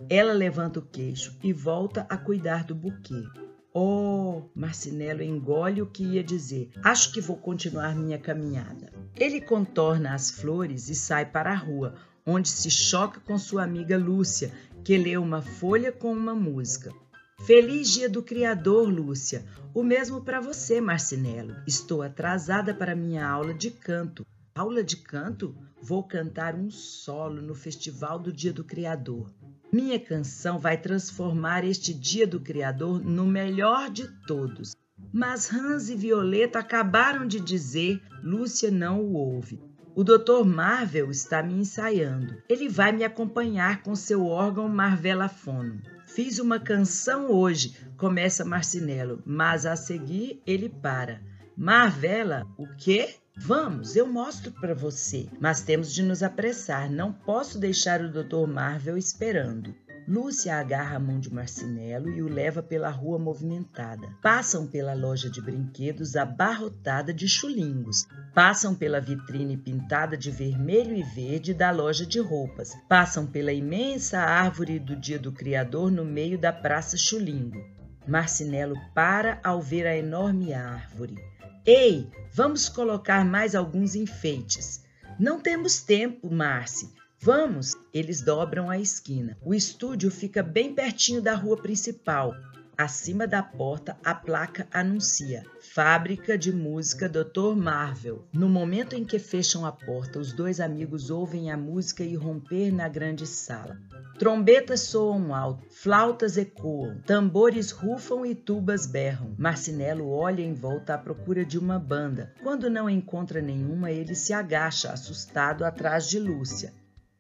Ela levanta o queixo e volta a cuidar do buquê. Oh, Marcinelo engole o que ia dizer. Acho que vou continuar minha caminhada. Ele contorna as flores e sai para a rua, onde se choca com sua amiga Lúcia, que lê uma folha com uma música. Feliz dia do Criador, Lúcia. O mesmo para você, Marcinelo. Estou atrasada para minha aula de canto. Aula de canto? Vou cantar um solo no Festival do Dia do Criador. Minha canção vai transformar este dia do Criador no melhor de todos. Mas Hans e Violeta acabaram de dizer, Lúcia não o ouve. O Dr. Marvel está me ensaiando. Ele vai me acompanhar com seu órgão Marvelafono. Fiz uma canção hoje, começa Marcinelo, mas a seguir ele para. Marvela, o quê? Vamos, eu mostro para você, mas temos de nos apressar. Não posso deixar o Dr. Marvel esperando. Lúcia agarra a mão de Marcinelo e o leva pela rua movimentada. Passam pela loja de brinquedos abarrotada de chulingos. Passam pela vitrine pintada de vermelho e verde da loja de roupas. Passam pela imensa árvore do Dia do Criador no meio da Praça Chulingo. Marcinelo para ao ver a enorme árvore. Ei, vamos colocar mais alguns enfeites. Não temos tempo, Marci. Vamos! Eles dobram a esquina. O estúdio fica bem pertinho da rua principal. Acima da porta, a placa anuncia Fábrica de Música Dr. Marvel. No momento em que fecham a porta, os dois amigos ouvem a música irromper na grande sala. Trombetas soam alto, flautas ecoam, tambores rufam e tubas berram. Marcinelo olha em volta à procura de uma banda. Quando não encontra nenhuma, ele se agacha, assustado, atrás de Lúcia.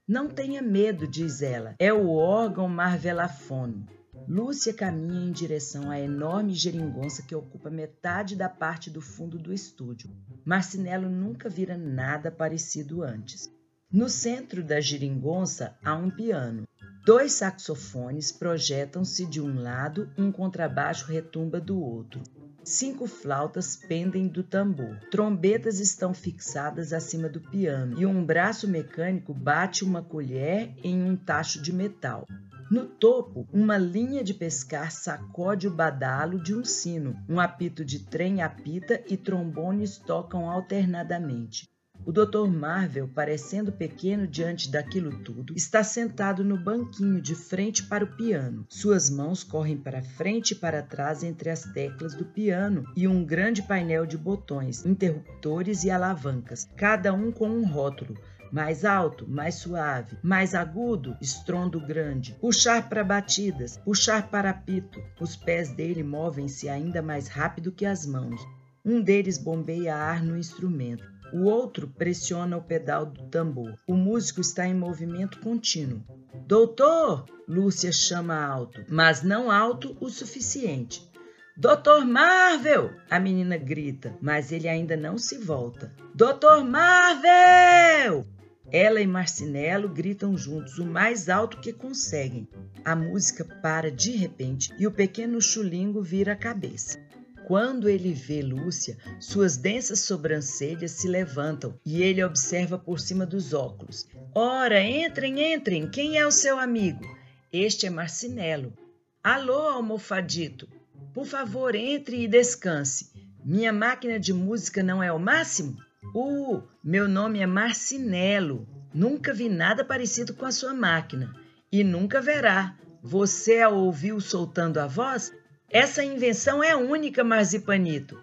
Não tenha medo, diz ela, é o órgão marvelafono. Lúcia caminha em direção à enorme geringonça que ocupa metade da parte do fundo do estúdio. Marcinelo nunca vira nada parecido antes. No centro da geringonça há um piano. Dois saxofones projetam-se de um lado, um contrabaixo retumba do outro. Cinco flautas pendem do tambor. Trombetas estão fixadas acima do piano e um braço mecânico bate uma colher em um tacho de metal. No topo, uma linha de pescar sacode o badalo de um sino. Um apito de trem apita e trombones tocam alternadamente. O Dr. Marvel, parecendo pequeno diante daquilo tudo, está sentado no banquinho de frente para o piano. Suas mãos correm para frente e para trás entre as teclas do piano e um grande painel de botões, interruptores e alavancas, cada um com um rótulo mais alto, mais suave, mais agudo, estrondo grande, puxar para batidas, puxar para pito. Os pés dele movem-se ainda mais rápido que as mãos. Um deles bombeia ar no instrumento. O outro pressiona o pedal do tambor. O músico está em movimento contínuo. Doutor! Lúcia chama alto, mas não alto o suficiente. Doutor Marvel! A menina grita, mas ele ainda não se volta. Doutor Marvel! Ela e Marcinelo gritam juntos o mais alto que conseguem. A música para de repente e o pequeno chulingo vira a cabeça. Quando ele vê Lúcia, suas densas sobrancelhas se levantam e ele observa por cima dos óculos. Ora, entrem, entrem, quem é o seu amigo? Este é Marcinelo. Alô, almofadito, por favor, entre e descanse. Minha máquina de música não é o máximo? Uh, meu nome é Marcinelo. Nunca vi nada parecido com a sua máquina. E nunca verá. Você a ouviu soltando a voz? Essa invenção é única, Marzipanito.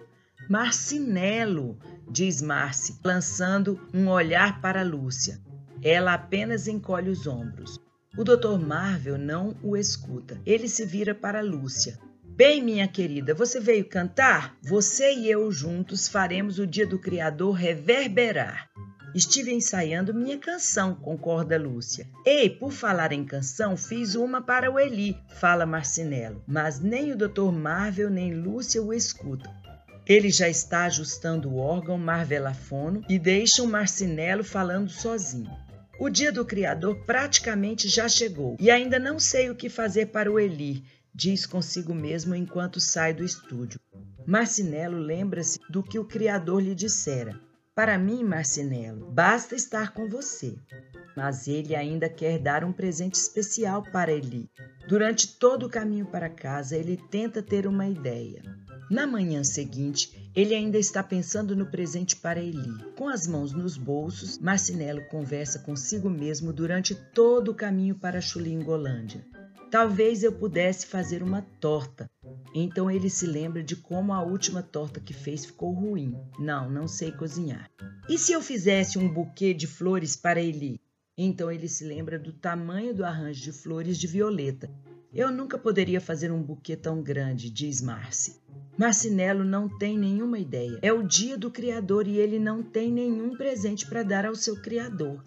Marcinelo, diz Marci, lançando um olhar para Lúcia. Ela apenas encolhe os ombros. O Dr. Marvel não o escuta. Ele se vira para Lúcia. Bem, minha querida, você veio cantar? Você e eu juntos faremos o Dia do Criador reverberar. Estive ensaiando minha canção, concorda Lúcia. Ei, por falar em canção, fiz uma para o Eli, fala Marcinelo. Mas nem o Dr. Marvel nem Lúcia o escutam. Ele já está ajustando o órgão marvelafono e deixa o Marcinelo falando sozinho. O dia do Criador praticamente já chegou e ainda não sei o que fazer para o Eli, diz consigo mesmo enquanto sai do estúdio. Marcinelo lembra-se do que o Criador lhe dissera. Para mim, Marcinelo, basta estar com você. Mas ele ainda quer dar um presente especial para Eli. Durante todo o caminho para casa, ele tenta ter uma ideia. Na manhã seguinte, ele ainda está pensando no presente para Eli. Com as mãos nos bolsos, Marcinelo conversa consigo mesmo durante todo o caminho para Chulingolândia. Talvez eu pudesse fazer uma torta. Então ele se lembra de como a última torta que fez ficou ruim. Não, não sei cozinhar. E se eu fizesse um buquê de flores para Eli? Então ele se lembra do tamanho do arranjo de flores de violeta. Eu nunca poderia fazer um buquê tão grande, diz Marci. Marcinelo não tem nenhuma ideia. É o dia do Criador e ele não tem nenhum presente para dar ao seu Criador.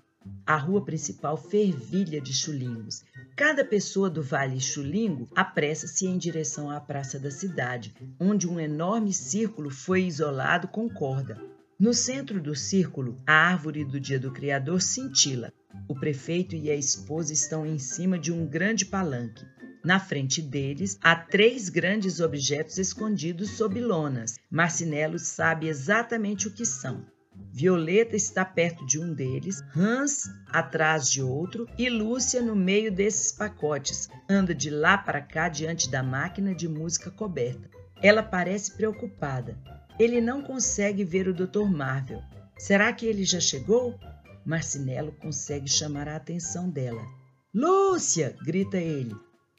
A rua principal fervilha de chulingos. Cada pessoa do Vale Chulingo apressa-se em direção à praça da cidade, onde um enorme círculo foi isolado com corda. No centro do círculo, a árvore do dia do Criador cintila. O prefeito e a esposa estão em cima de um grande palanque. Na frente deles, há três grandes objetos escondidos sob lonas. Marcinelo sabe exatamente o que são. Violeta está perto de um deles, Hans atrás de outro e Lúcia no meio desses pacotes. Anda de lá para cá diante da máquina de música coberta. Ela parece preocupada. Ele não consegue ver o Dr. Marvel. Será que ele já chegou? Marcinelo consegue chamar a atenção dela. Lúcia! grita ele.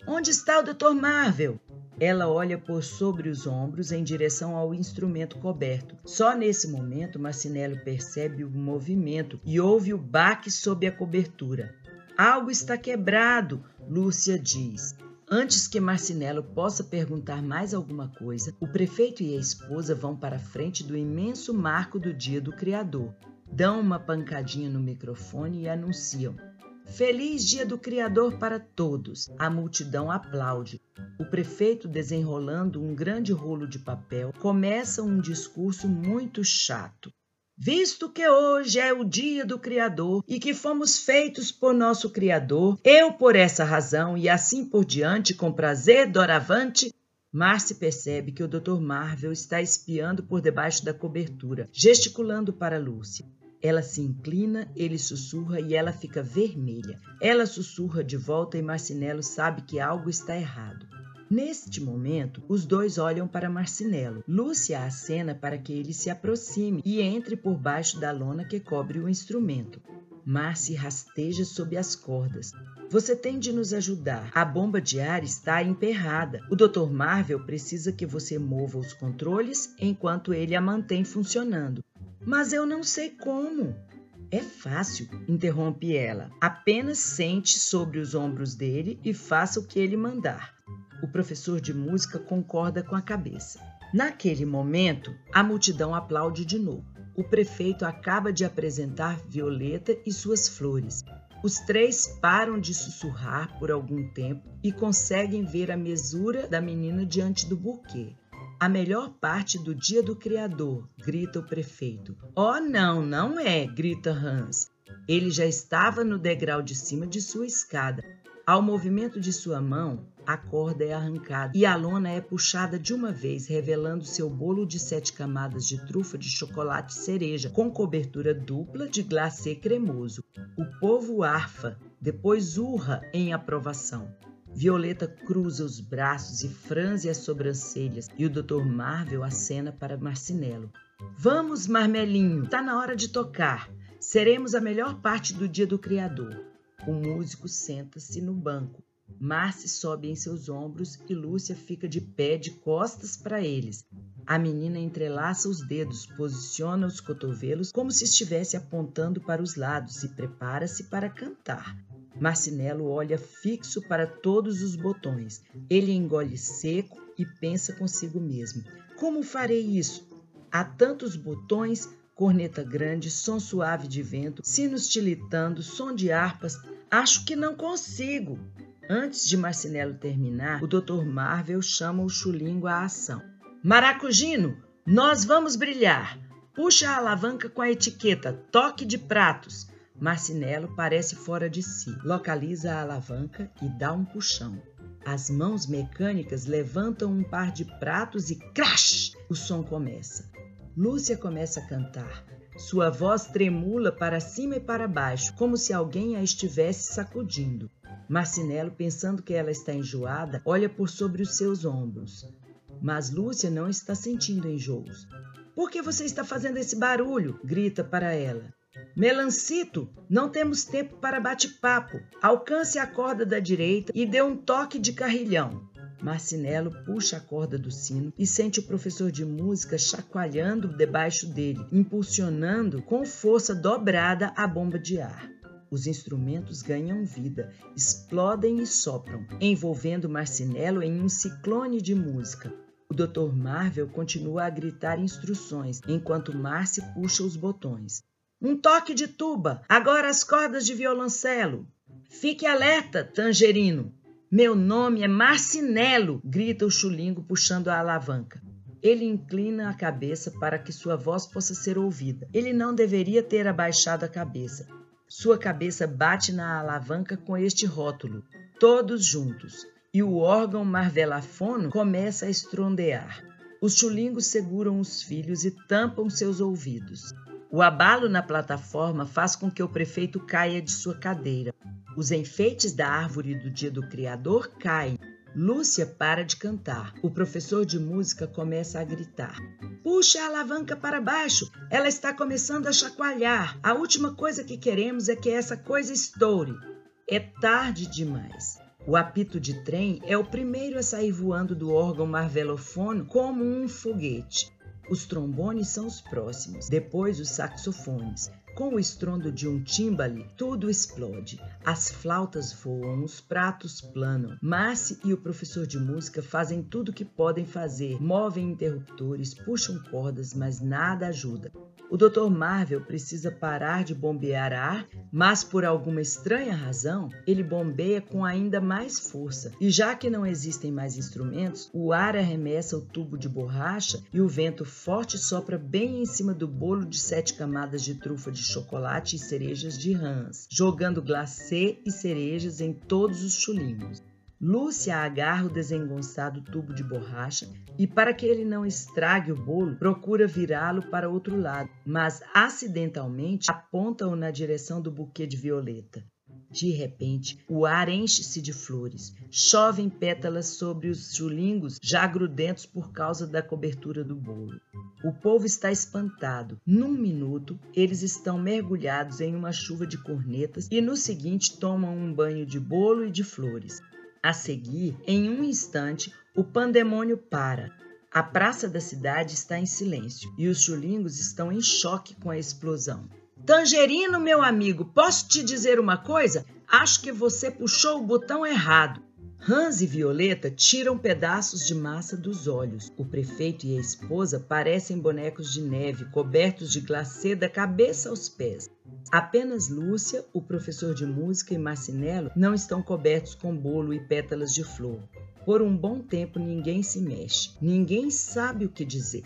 Onde está o Dr. Marvel? Ela olha por sobre os ombros em direção ao instrumento coberto. Só nesse momento Marcinelo percebe o movimento e ouve o baque sob a cobertura. Algo está quebrado, Lúcia diz. Antes que Marcinelo possa perguntar mais alguma coisa, o prefeito e a esposa vão para a frente do imenso marco do Dia do Criador. Dão uma pancadinha no microfone e anunciam: Feliz Dia do Criador para todos! A multidão aplaude. O prefeito, desenrolando um grande rolo de papel, começa um discurso muito chato. Visto que hoje é o dia do Criador e que fomos feitos por nosso Criador, eu, por essa razão e assim por diante, com prazer, doravante, Marcy percebe que o Dr. Marvel está espiando por debaixo da cobertura, gesticulando para Lúcia. Ela se inclina, ele sussurra e ela fica vermelha. Ela sussurra de volta e Marcinelo sabe que algo está errado. Neste momento, os dois olham para Marcinelo. Lúcia acena para que ele se aproxime e entre por baixo da lona que cobre o instrumento. Marci rasteja sob as cordas. Você tem de nos ajudar. A bomba de ar está emperrada. O Dr. Marvel precisa que você mova os controles enquanto ele a mantém funcionando. Mas eu não sei como. É fácil, interrompe ela. Apenas sente sobre os ombros dele e faça o que ele mandar. O professor de música concorda com a cabeça. Naquele momento, a multidão aplaude de novo. O prefeito acaba de apresentar Violeta e suas flores. Os três param de sussurrar por algum tempo e conseguem ver a mesura da menina diante do buquê. A melhor parte do dia do Criador, grita o prefeito. Oh, não, não é, grita Hans. Ele já estava no degrau de cima de sua escada. Ao movimento de sua mão, a corda é arrancada e a lona é puxada de uma vez, revelando seu bolo de sete camadas de trufa de chocolate cereja, com cobertura dupla de glacê cremoso. O povo arfa, depois urra em aprovação. Violeta cruza os braços e franze as sobrancelhas e o Dr. Marvel acena para Marcinelo. Vamos, Marmelinho, está na hora de tocar. Seremos a melhor parte do dia do Criador. O músico senta-se no banco. Marci sobe em seus ombros e Lúcia fica de pé de costas para eles. A menina entrelaça os dedos, posiciona os cotovelos como se estivesse apontando para os lados e prepara-se para cantar. Marcinelo olha fixo para todos os botões. Ele engole seco e pensa consigo mesmo: Como farei isso? Há tantos botões, corneta grande, som suave de vento, sinos tilitando, som de harpas. Acho que não consigo. Antes de Marcinelo terminar, o Dr. Marvel chama o chulingo à ação. Maracujino, nós vamos brilhar. Puxa a alavanca com a etiqueta Toque de Pratos. Marcinelo parece fora de si, localiza a alavanca e dá um puxão. As mãos mecânicas levantam um par de pratos e crash! O som começa. Lúcia começa a cantar. Sua voz tremula para cima e para baixo, como se alguém a estivesse sacudindo. Marcinelo, pensando que ela está enjoada, olha por sobre os seus ombros. Mas Lúcia não está sentindo enjoos. Por que você está fazendo esse barulho? grita para ela. Melancito, não temos tempo para bate-papo. Alcance a corda da direita e dê um toque de carrilhão. Marcinelo puxa a corda do sino e sente o professor de música chacoalhando debaixo dele, impulsionando com força dobrada a bomba de ar. Os instrumentos ganham vida, explodem e sopram, envolvendo Marcinelo em um ciclone de música. O Dr. Marvel continua a gritar instruções enquanto Marcy puxa os botões. Um toque de tuba, agora as cordas de violoncelo. Fique alerta, Tangerino. Meu nome é Marcinelo, grita o chulingo puxando a alavanca. Ele inclina a cabeça para que sua voz possa ser ouvida. Ele não deveria ter abaixado a cabeça. Sua cabeça bate na alavanca com este rótulo: todos juntos. E o órgão marvelafono começa a estrondear. Os chulingos seguram os filhos e tampam seus ouvidos. O abalo na plataforma faz com que o prefeito caia de sua cadeira. Os enfeites da árvore do dia do Criador caem. Lúcia para de cantar. O professor de música começa a gritar: Puxa a alavanca para baixo, ela está começando a chacoalhar. A última coisa que queremos é que essa coisa estoure. É tarde demais. O apito de trem é o primeiro a sair voando do órgão marvelofono como um foguete. Os trombones são os próximos, depois os saxofones. Com o estrondo de um timbale, tudo explode. As flautas voam, os pratos planam. Marcy e o professor de música fazem tudo o que podem fazer. Movem interruptores, puxam cordas, mas nada ajuda. O Dr. Marvel precisa parar de bombear ar, mas por alguma estranha razão, ele bombeia com ainda mais força. E já que não existem mais instrumentos, o ar arremessa o tubo de borracha e o vento forte sopra bem em cima do bolo de sete camadas de trufa de chocolate e cerejas de rãs, jogando glacê e cerejas em todos os chulinhos. Lúcia agarra o desengonçado tubo de borracha e, para que ele não estrague o bolo, procura virá-lo para outro lado, mas acidentalmente aponta-o na direção do buquê de violeta. De repente, o ar enche-se de flores. Chovem pétalas sobre os chulingos já grudentos por causa da cobertura do bolo. O povo está espantado. Num minuto, eles estão mergulhados em uma chuva de cornetas e no seguinte tomam um banho de bolo e de flores. A seguir, em um instante, o pandemônio para. A praça da cidade está em silêncio e os chulingos estão em choque com a explosão. Tangerino, meu amigo, posso te dizer uma coisa? Acho que você puxou o botão errado. Hans e Violeta tiram pedaços de massa dos olhos. O prefeito e a esposa parecem bonecos de neve cobertos de glacê da cabeça aos pés. Apenas Lúcia, o professor de música e Marcinelo não estão cobertos com bolo e pétalas de flor. Por um bom tempo ninguém se mexe, ninguém sabe o que dizer.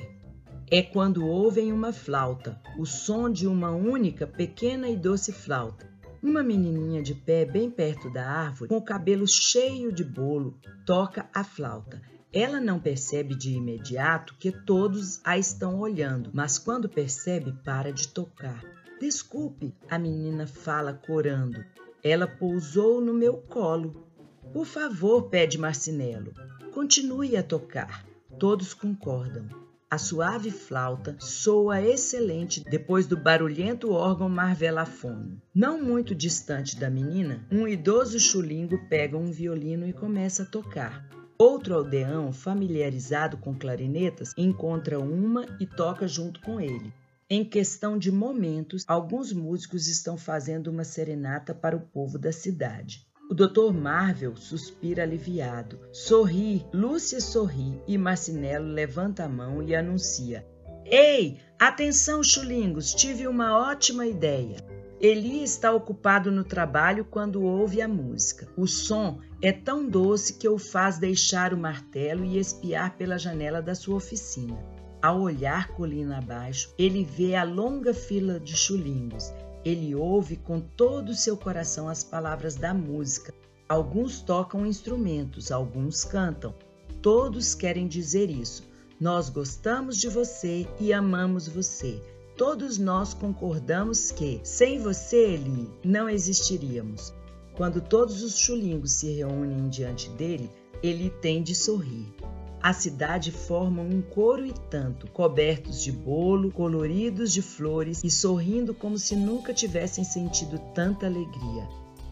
É quando ouvem uma flauta, o som de uma única pequena e doce flauta. Uma menininha de pé bem perto da árvore, com o cabelo cheio de bolo, toca a flauta. Ela não percebe de imediato que todos a estão olhando, mas quando percebe, para de tocar. Desculpe, a menina fala corando. Ela pousou no meu colo. Por favor, pede Marcinelo. Continue a tocar. Todos concordam. A suave flauta soa excelente depois do barulhento órgão marvelafono. Não muito distante da menina, um idoso chulingo pega um violino e começa a tocar. Outro aldeão, familiarizado com clarinetas, encontra uma e toca junto com ele. Em questão de momentos, alguns músicos estão fazendo uma serenata para o povo da cidade. O Dr. Marvel suspira aliviado, sorri, Lúcia sorri e Marcinelo levanta a mão e anuncia: Ei, atenção, chulingos, tive uma ótima ideia. Eli está ocupado no trabalho quando ouve a música. O som é tão doce que o faz deixar o martelo e espiar pela janela da sua oficina. Ao olhar colina abaixo, ele vê a longa fila de chulingos. Ele ouve com todo o seu coração as palavras da música. Alguns tocam instrumentos, alguns cantam. Todos querem dizer isso. Nós gostamos de você e amamos você. Todos nós concordamos que, sem você, Eli, não existiríamos. Quando todos os chulingos se reúnem diante dele, ele tem de sorrir. A cidade forma um coro e tanto, cobertos de bolo, coloridos de flores e sorrindo como se nunca tivessem sentido tanta alegria.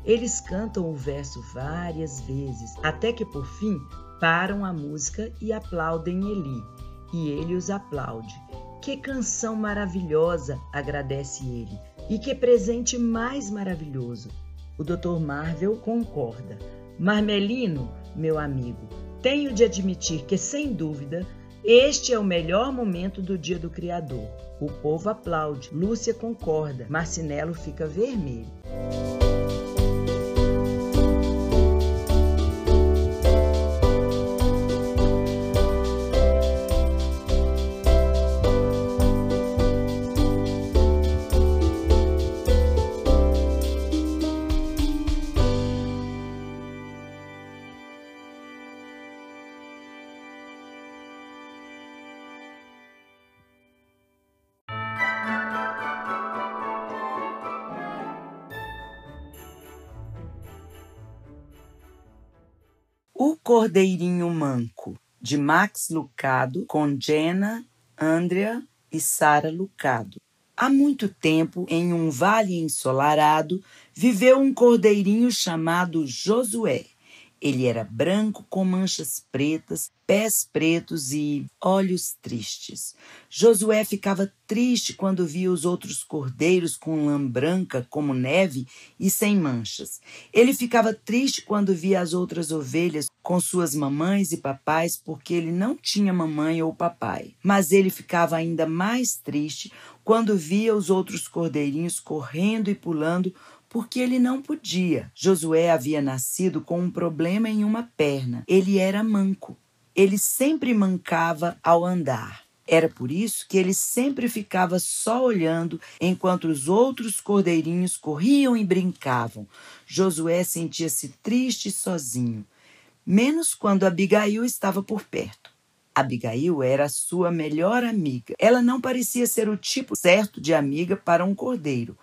Eles cantam o verso várias vezes, até que por fim param a música e aplaudem Eli. E ele os aplaude. Que canção maravilhosa! agradece ele. E que presente mais maravilhoso! O Dr. Marvel concorda. Marmelino, meu amigo, tenho de admitir que, sem dúvida, este é o melhor momento do dia do Criador. O povo aplaude, Lúcia concorda, Marcinelo fica vermelho. Cordeirinho Manco, de Max Lucado, com Jenna, Andrea e Sara Lucado. Há muito tempo, em um vale ensolarado, viveu um cordeirinho chamado Josué. Ele era branco com manchas pretas, pés pretos e olhos tristes. Josué ficava triste quando via os outros cordeiros com lã branca como neve e sem manchas. Ele ficava triste quando via as outras ovelhas com suas mamães e papais porque ele não tinha mamãe ou papai. Mas ele ficava ainda mais triste quando via os outros cordeirinhos correndo e pulando porque ele não podia. Josué havia nascido com um problema em uma perna. Ele era manco. Ele sempre mancava ao andar. Era por isso que ele sempre ficava só olhando enquanto os outros cordeirinhos corriam e brincavam. Josué sentia-se triste e sozinho, menos quando Abigail estava por perto. Abigail era a sua melhor amiga. Ela não parecia ser o tipo certo de amiga para um cordeiro.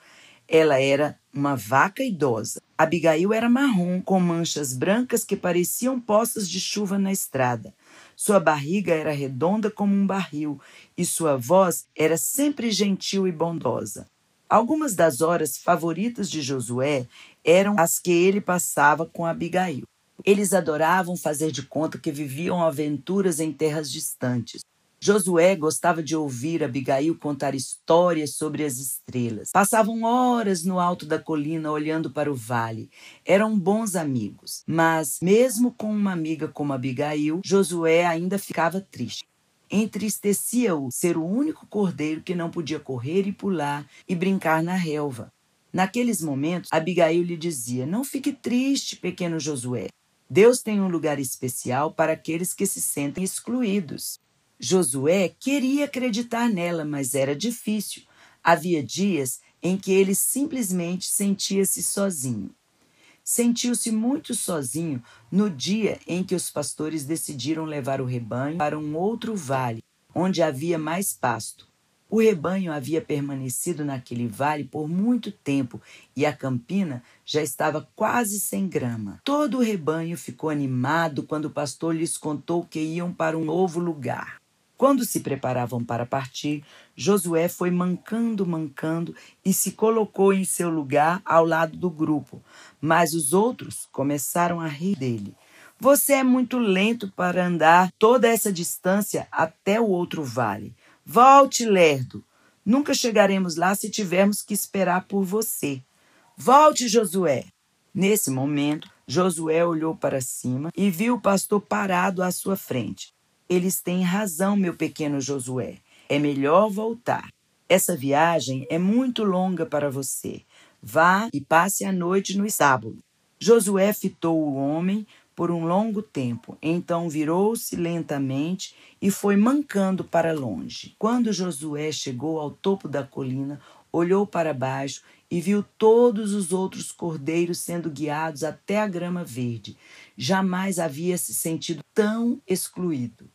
Ela era uma vaca idosa. Abigail era marrom, com manchas brancas que pareciam poças de chuva na estrada. Sua barriga era redonda como um barril e sua voz era sempre gentil e bondosa. Algumas das horas favoritas de Josué eram as que ele passava com Abigail. Eles adoravam fazer de conta que viviam aventuras em terras distantes. Josué gostava de ouvir Abigail contar histórias sobre as estrelas. Passavam horas no alto da colina olhando para o vale. Eram bons amigos. Mas, mesmo com uma amiga como Abigail, Josué ainda ficava triste. Entristecia-o ser o único cordeiro que não podia correr e pular e brincar na relva. Naqueles momentos, Abigail lhe dizia: Não fique triste, pequeno Josué. Deus tem um lugar especial para aqueles que se sentem excluídos. Josué queria acreditar nela, mas era difícil. Havia dias em que ele simplesmente sentia-se sozinho. Sentiu-se muito sozinho no dia em que os pastores decidiram levar o rebanho para um outro vale, onde havia mais pasto. O rebanho havia permanecido naquele vale por muito tempo e a campina já estava quase sem grama. Todo o rebanho ficou animado quando o pastor lhes contou que iam para um novo lugar. Quando se preparavam para partir, Josué foi mancando, mancando e se colocou em seu lugar ao lado do grupo. Mas os outros começaram a rir dele. Você é muito lento para andar toda essa distância até o outro vale. Volte, lerdo. Nunca chegaremos lá se tivermos que esperar por você. Volte, Josué. Nesse momento, Josué olhou para cima e viu o pastor parado à sua frente. Eles têm razão, meu pequeno Josué. É melhor voltar. Essa viagem é muito longa para você. Vá e passe a noite no estábulo. Josué fitou o homem por um longo tempo, então virou-se lentamente e foi mancando para longe. Quando Josué chegou ao topo da colina, olhou para baixo e viu todos os outros cordeiros sendo guiados até a grama verde. Jamais havia se sentido tão excluído.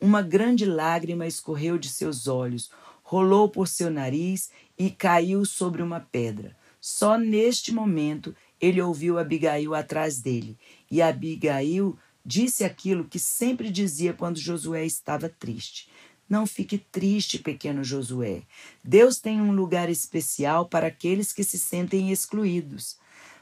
Uma grande lágrima escorreu de seus olhos, rolou por seu nariz e caiu sobre uma pedra. Só neste momento ele ouviu Abigail atrás dele, e Abigail disse aquilo que sempre dizia quando Josué estava triste. Não fique triste, pequeno Josué. Deus tem um lugar especial para aqueles que se sentem excluídos.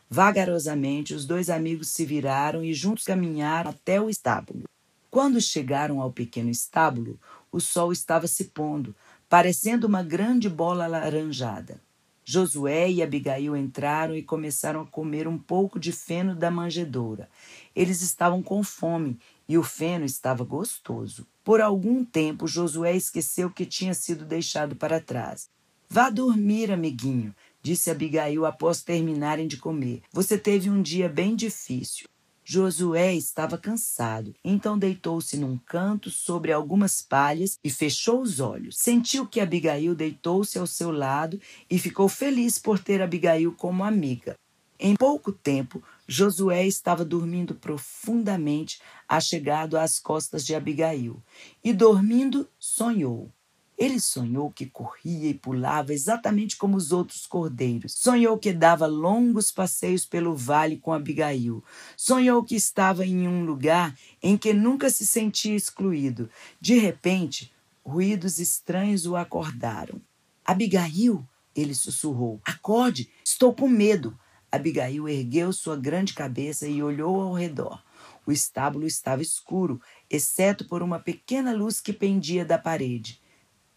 Vagarosamente, os dois amigos se viraram e juntos caminharam até o estábulo. Quando chegaram ao pequeno estábulo, o sol estava se pondo, parecendo uma grande bola alaranjada. Josué e Abigail entraram e começaram a comer um pouco de feno da manjedoura. Eles estavam com fome e o feno estava gostoso. Por algum tempo, Josué esqueceu que tinha sido deixado para trás. Vá dormir, amiguinho, disse Abigail após terminarem de comer. Você teve um dia bem difícil. Josué estava cansado, então deitou-se num canto sobre algumas palhas e fechou os olhos. Sentiu que Abigail deitou-se ao seu lado e ficou feliz por ter Abigail como amiga. Em pouco tempo, Josué estava dormindo profundamente, achegado às costas de Abigail, e dormindo sonhou. Ele sonhou que corria e pulava exatamente como os outros cordeiros. Sonhou que dava longos passeios pelo vale com Abigail. Sonhou que estava em um lugar em que nunca se sentia excluído. De repente, ruídos estranhos o acordaram. Abigail, ele sussurrou, acorde, estou com medo. Abigail ergueu sua grande cabeça e olhou ao redor. O estábulo estava escuro, exceto por uma pequena luz que pendia da parede.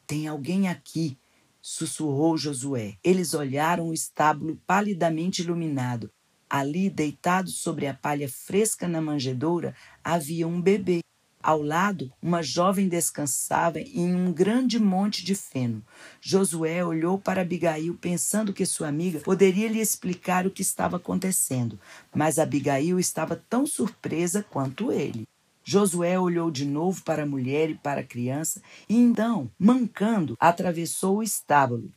Tem alguém aqui, sussurrou Josué. Eles olharam o estábulo palidamente iluminado. Ali, deitado sobre a palha fresca na manjedoura, havia um bebê. Ao lado, uma jovem descansava em um grande monte de feno. Josué olhou para Abigail, pensando que sua amiga poderia lhe explicar o que estava acontecendo, mas Abigail estava tão surpresa quanto ele. Josué olhou de novo para a mulher e para a criança e então, mancando, atravessou o estábulo.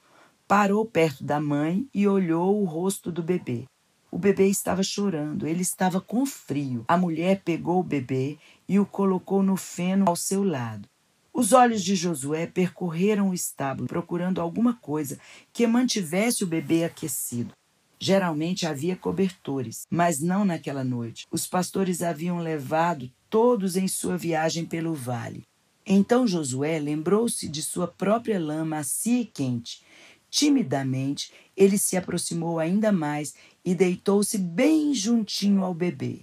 Parou perto da mãe e olhou o rosto do bebê. O bebê estava chorando, ele estava com frio. A mulher pegou o bebê e o colocou no feno ao seu lado. Os olhos de Josué percorreram o estábulo, procurando alguma coisa que mantivesse o bebê aquecido. Geralmente havia cobertores, mas não naquela noite. Os pastores haviam levado todos em sua viagem pelo vale. Então Josué lembrou-se de sua própria lã macia e quente. Timidamente, ele se aproximou ainda mais e deitou-se bem juntinho ao bebê.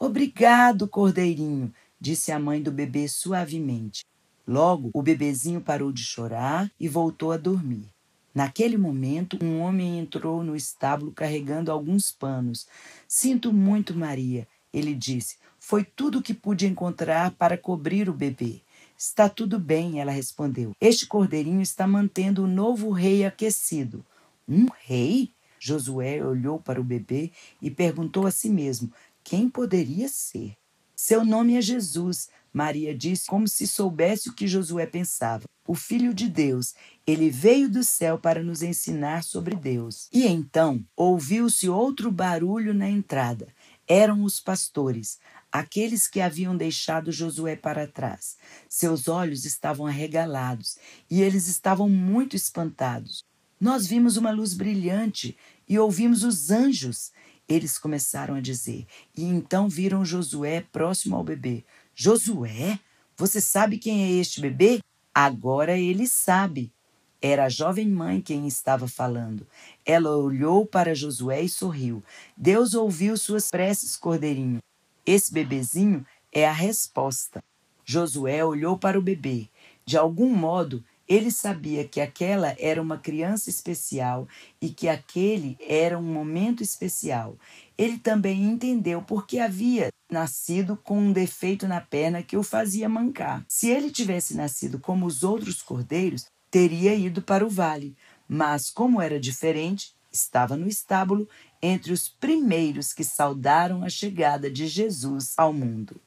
Obrigado, cordeirinho, disse a mãe do bebê suavemente. Logo, o bebezinho parou de chorar e voltou a dormir. Naquele momento, um homem entrou no estábulo carregando alguns panos. Sinto muito, Maria, ele disse. Foi tudo o que pude encontrar para cobrir o bebê. Está tudo bem, ela respondeu. Este cordeirinho está mantendo o novo rei aquecido. Um rei? Josué olhou para o bebê e perguntou a si mesmo: quem poderia ser? Seu nome é Jesus, Maria disse, como se soubesse o que Josué pensava. O Filho de Deus, ele veio do céu para nos ensinar sobre Deus. E então ouviu-se outro barulho na entrada. Eram os pastores, aqueles que haviam deixado Josué para trás. Seus olhos estavam arregalados e eles estavam muito espantados. Nós vimos uma luz brilhante e ouvimos os anjos. Eles começaram a dizer, e então viram Josué próximo ao bebê. Josué, você sabe quem é este bebê? Agora ele sabe. Era a jovem mãe quem estava falando. Ela olhou para Josué e sorriu. Deus ouviu suas preces, cordeirinho. Esse bebezinho é a resposta. Josué olhou para o bebê. De algum modo, ele sabia que aquela era uma criança especial e que aquele era um momento especial. Ele também entendeu porque havia nascido com um defeito na perna que o fazia mancar. Se ele tivesse nascido como os outros cordeiros, teria ido para o vale, mas como era diferente, estava no estábulo entre os primeiros que saudaram a chegada de Jesus ao mundo.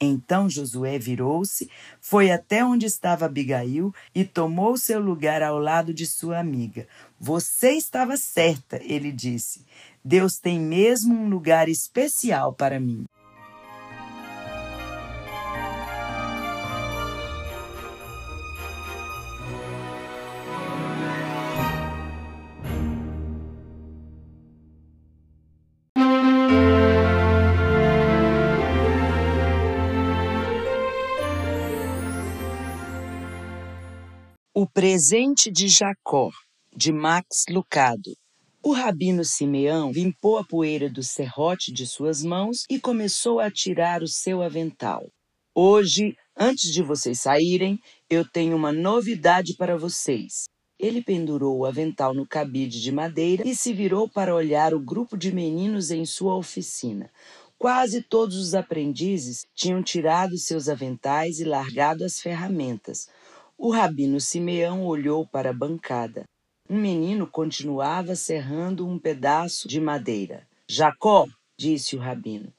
Então Josué virou-se, foi até onde estava Abigail e tomou seu lugar ao lado de sua amiga. Você estava certa, ele disse. Deus tem mesmo um lugar especial para mim. Presente de Jacó, de Max Lucado. O rabino Simeão limpou a poeira do serrote de suas mãos e começou a tirar o seu avental. Hoje, antes de vocês saírem, eu tenho uma novidade para vocês. Ele pendurou o avental no cabide de madeira e se virou para olhar o grupo de meninos em sua oficina. Quase todos os aprendizes tinham tirado seus aventais e largado as ferramentas. O rabino Simeão olhou para a bancada. Um menino continuava serrando um pedaço de madeira. Jacó, disse o rabino,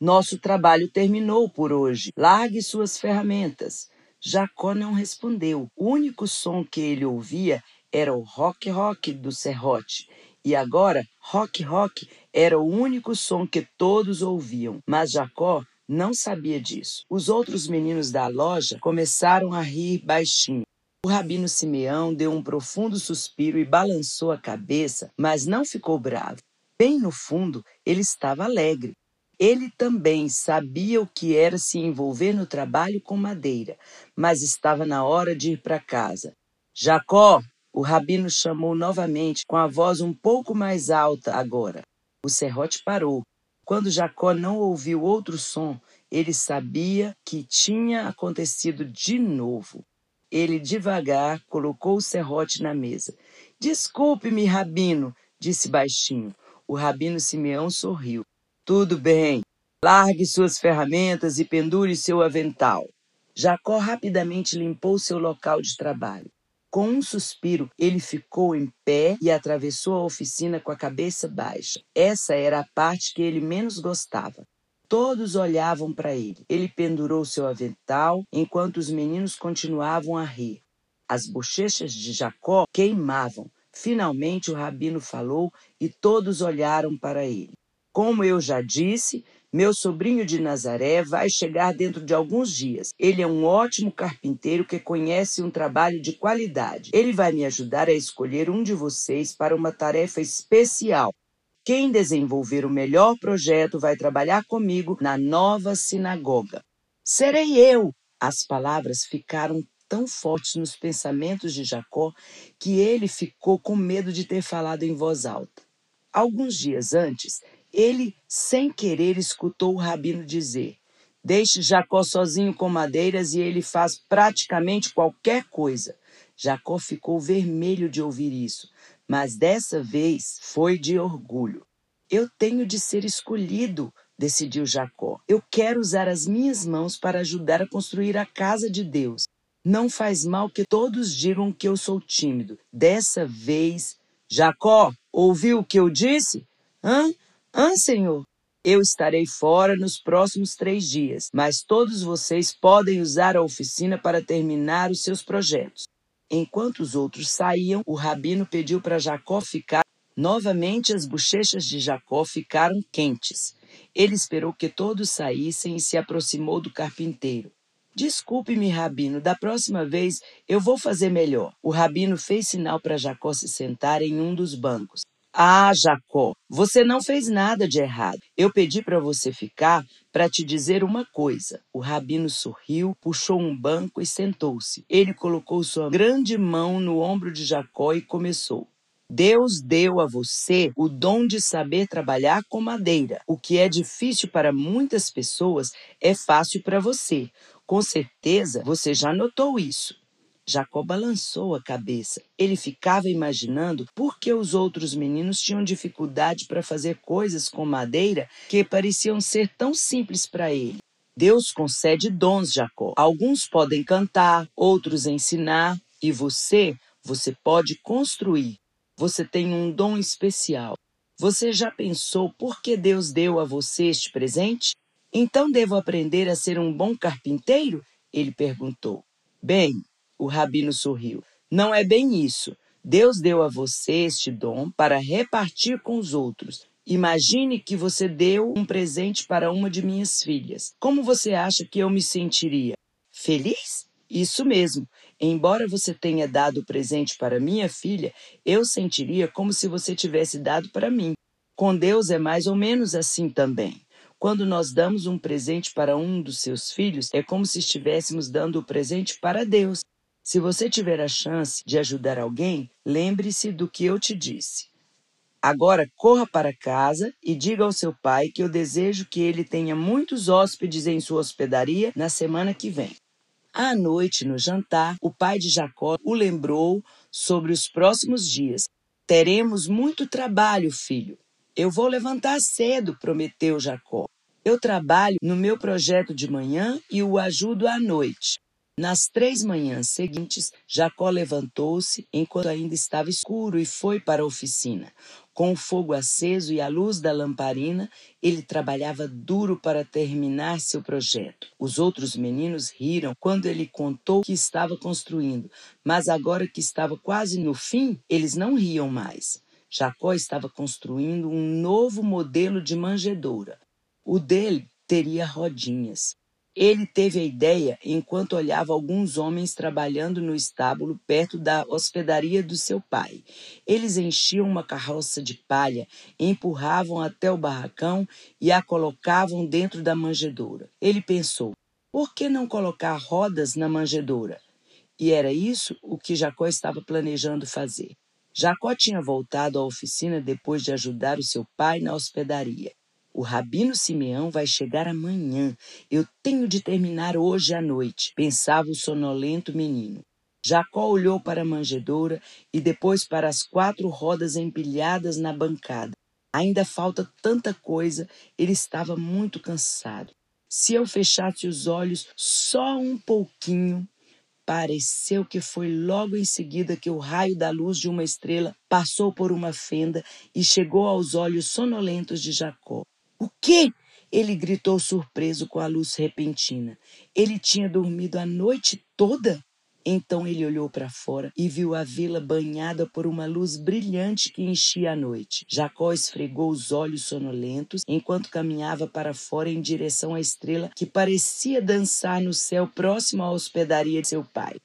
nosso trabalho terminou por hoje. Largue suas ferramentas. Jacó não respondeu. O único som que ele ouvia era o rock-rock do serrote. E agora, rock-rock era o único som que todos ouviam. Mas Jacó não sabia disso. Os outros meninos da loja começaram a rir baixinho. O rabino Simeão deu um profundo suspiro e balançou a cabeça, mas não ficou bravo. Bem no fundo, ele estava alegre. Ele também sabia o que era se envolver no trabalho com madeira, mas estava na hora de ir para casa. Jacó, o rabino chamou novamente, com a voz um pouco mais alta agora. O serrote parou. Quando Jacó não ouviu outro som, ele sabia que tinha acontecido de novo. Ele devagar colocou o serrote na mesa. Desculpe-me, rabino, disse baixinho. O rabino Simeão sorriu. Tudo bem. Largue suas ferramentas e pendure seu avental. Jacó rapidamente limpou seu local de trabalho. Com um suspiro, ele ficou em pé e atravessou a oficina com a cabeça baixa. Essa era a parte que ele menos gostava. Todos olhavam para ele. Ele pendurou seu avental enquanto os meninos continuavam a rir. As bochechas de Jacó queimavam. Finalmente o rabino falou e todos olharam para ele. Como eu já disse, meu sobrinho de Nazaré vai chegar dentro de alguns dias. Ele é um ótimo carpinteiro que conhece um trabalho de qualidade. Ele vai me ajudar a escolher um de vocês para uma tarefa especial. Quem desenvolver o melhor projeto vai trabalhar comigo na nova sinagoga. Serei eu! As palavras ficaram tão fortes nos pensamentos de Jacó que ele ficou com medo de ter falado em voz alta. Alguns dias antes, ele, sem querer, escutou o rabino dizer: Deixe Jacó sozinho com madeiras e ele faz praticamente qualquer coisa. Jacó ficou vermelho de ouvir isso, mas dessa vez foi de orgulho. Eu tenho de ser escolhido, decidiu Jacó. Eu quero usar as minhas mãos para ajudar a construir a casa de Deus. Não faz mal que todos digam que eu sou tímido. Dessa vez, Jacó, ouviu o que eu disse? Hã? Ah, Senhor, eu estarei fora nos próximos três dias, mas todos vocês podem usar a oficina para terminar os seus projetos. Enquanto os outros saíam, o rabino pediu para Jacó ficar. Novamente as bochechas de Jacó ficaram quentes. Ele esperou que todos saíssem e se aproximou do carpinteiro. Desculpe-me, rabino, da próxima vez eu vou fazer melhor. O rabino fez sinal para Jacó se sentar em um dos bancos. Ah, Jacó, você não fez nada de errado. Eu pedi para você ficar para te dizer uma coisa. O rabino sorriu, puxou um banco e sentou-se. Ele colocou sua grande mão no ombro de Jacó e começou. Deus deu a você o dom de saber trabalhar com madeira. O que é difícil para muitas pessoas é fácil para você. Com certeza você já notou isso. Jacó balançou a cabeça. Ele ficava imaginando por que os outros meninos tinham dificuldade para fazer coisas com madeira que pareciam ser tão simples para ele. Deus concede dons, Jacó. Alguns podem cantar, outros ensinar, e você, você pode construir. Você tem um dom especial. Você já pensou por que Deus deu a você este presente? Então devo aprender a ser um bom carpinteiro? Ele perguntou. Bem, o rabino sorriu. Não é bem isso. Deus deu a você este dom para repartir com os outros. Imagine que você deu um presente para uma de minhas filhas. Como você acha que eu me sentiria? Feliz? Isso mesmo. Embora você tenha dado o presente para minha filha, eu sentiria como se você tivesse dado para mim. Com Deus é mais ou menos assim também. Quando nós damos um presente para um dos seus filhos, é como se estivéssemos dando o presente para Deus. Se você tiver a chance de ajudar alguém, lembre-se do que eu te disse. Agora corra para casa e diga ao seu pai que eu desejo que ele tenha muitos hóspedes em sua hospedaria na semana que vem. À noite, no jantar, o pai de Jacó o lembrou sobre os próximos dias. Teremos muito trabalho, filho. Eu vou levantar cedo, prometeu Jacó. Eu trabalho no meu projeto de manhã e o ajudo à noite. Nas três manhãs seguintes, Jacó levantou-se enquanto ainda estava escuro e foi para a oficina. Com o fogo aceso e a luz da lamparina, ele trabalhava duro para terminar seu projeto. Os outros meninos riram quando ele contou que estava construindo, mas agora que estava quase no fim, eles não riam mais. Jacó estava construindo um novo modelo de manjedoura. O dele teria rodinhas. Ele teve a ideia enquanto olhava alguns homens trabalhando no estábulo perto da hospedaria do seu pai. Eles enchiam uma carroça de palha, empurravam até o barracão e a colocavam dentro da manjedoura. Ele pensou: por que não colocar rodas na manjedoura? E era isso o que Jacó estava planejando fazer. Jacó tinha voltado à oficina depois de ajudar o seu pai na hospedaria. O Rabino Simeão vai chegar amanhã. Eu tenho de terminar hoje à noite, pensava o sonolento menino. Jacó olhou para a manjedoura e depois para as quatro rodas empilhadas na bancada. Ainda falta tanta coisa, ele estava muito cansado. Se eu fechasse os olhos só um pouquinho, pareceu que foi logo em seguida que o raio da luz de uma estrela passou por uma fenda e chegou aos olhos sonolentos de Jacó. O quê? Ele gritou surpreso com a luz repentina. Ele tinha dormido a noite toda? Então ele olhou para fora e viu a vila banhada por uma luz brilhante que enchia a noite. Jacó esfregou os olhos sonolentos enquanto caminhava para fora em direção à estrela que parecia dançar no céu próximo à hospedaria de seu pai.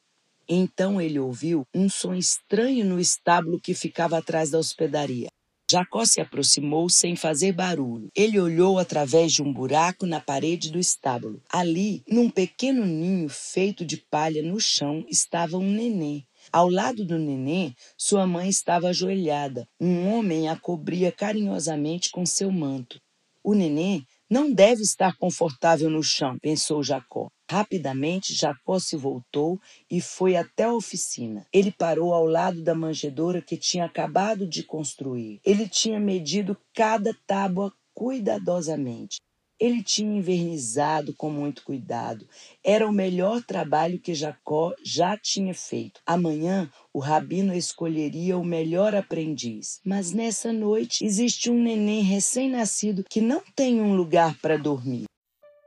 Então ele ouviu um som estranho no estábulo que ficava atrás da hospedaria. Jacó se aproximou sem fazer barulho. Ele olhou através de um buraco na parede do estábulo. Ali, num pequeno ninho feito de palha no chão, estava um nenê. Ao lado do nenê, sua mãe estava ajoelhada. Um homem a cobria carinhosamente com seu manto. O nenê não deve estar confortável no chão, pensou Jacó. Rapidamente, Jacó se voltou e foi até a oficina. Ele parou ao lado da manjedoura que tinha acabado de construir. Ele tinha medido cada tábua cuidadosamente. Ele tinha invernizado com muito cuidado. Era o melhor trabalho que Jacó já tinha feito. Amanhã, o rabino escolheria o melhor aprendiz. Mas nessa noite, existe um neném recém-nascido que não tem um lugar para dormir.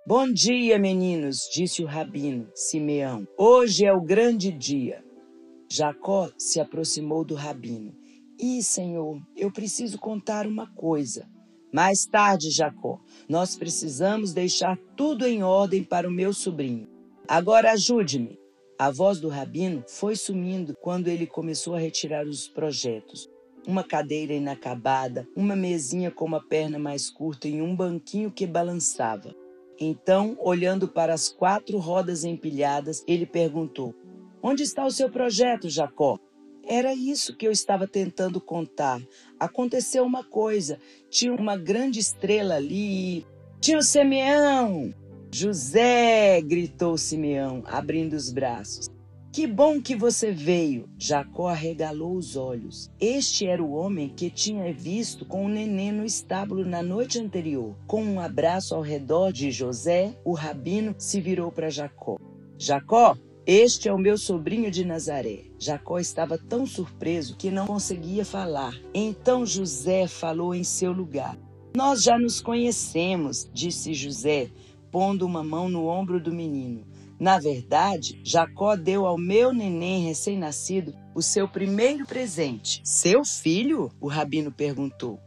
Bom dia, meninos, disse o rabino Simeão. Hoje é o grande dia. Jacó se aproximou do rabino. E, senhor, eu preciso contar uma coisa. Mais tarde, Jacó, nós precisamos deixar tudo em ordem para o meu sobrinho. Agora ajude-me. A voz do rabino foi sumindo quando ele começou a retirar os projetos. Uma cadeira inacabada, uma mesinha com uma perna mais curta e um banquinho que balançava. Então, olhando para as quatro rodas empilhadas, ele perguntou: Onde está o seu projeto, Jacó? Era isso que eu estava tentando contar. Aconteceu uma coisa: tinha uma grande estrela ali. Tinha o Simeão! José! gritou Simeão, abrindo os braços. Que bom que você veio! Jacó arregalou os olhos. Este era o homem que tinha visto com o neném no estábulo na noite anterior. Com um abraço ao redor de José, o rabino se virou para Jacó. Jacó, este é o meu sobrinho de Nazaré. Jacó estava tão surpreso que não conseguia falar. Então José falou em seu lugar. Nós já nos conhecemos, disse José, pondo uma mão no ombro do menino. Na verdade, Jacó deu ao meu neném recém-nascido o seu primeiro presente. Seu filho? O rabino perguntou.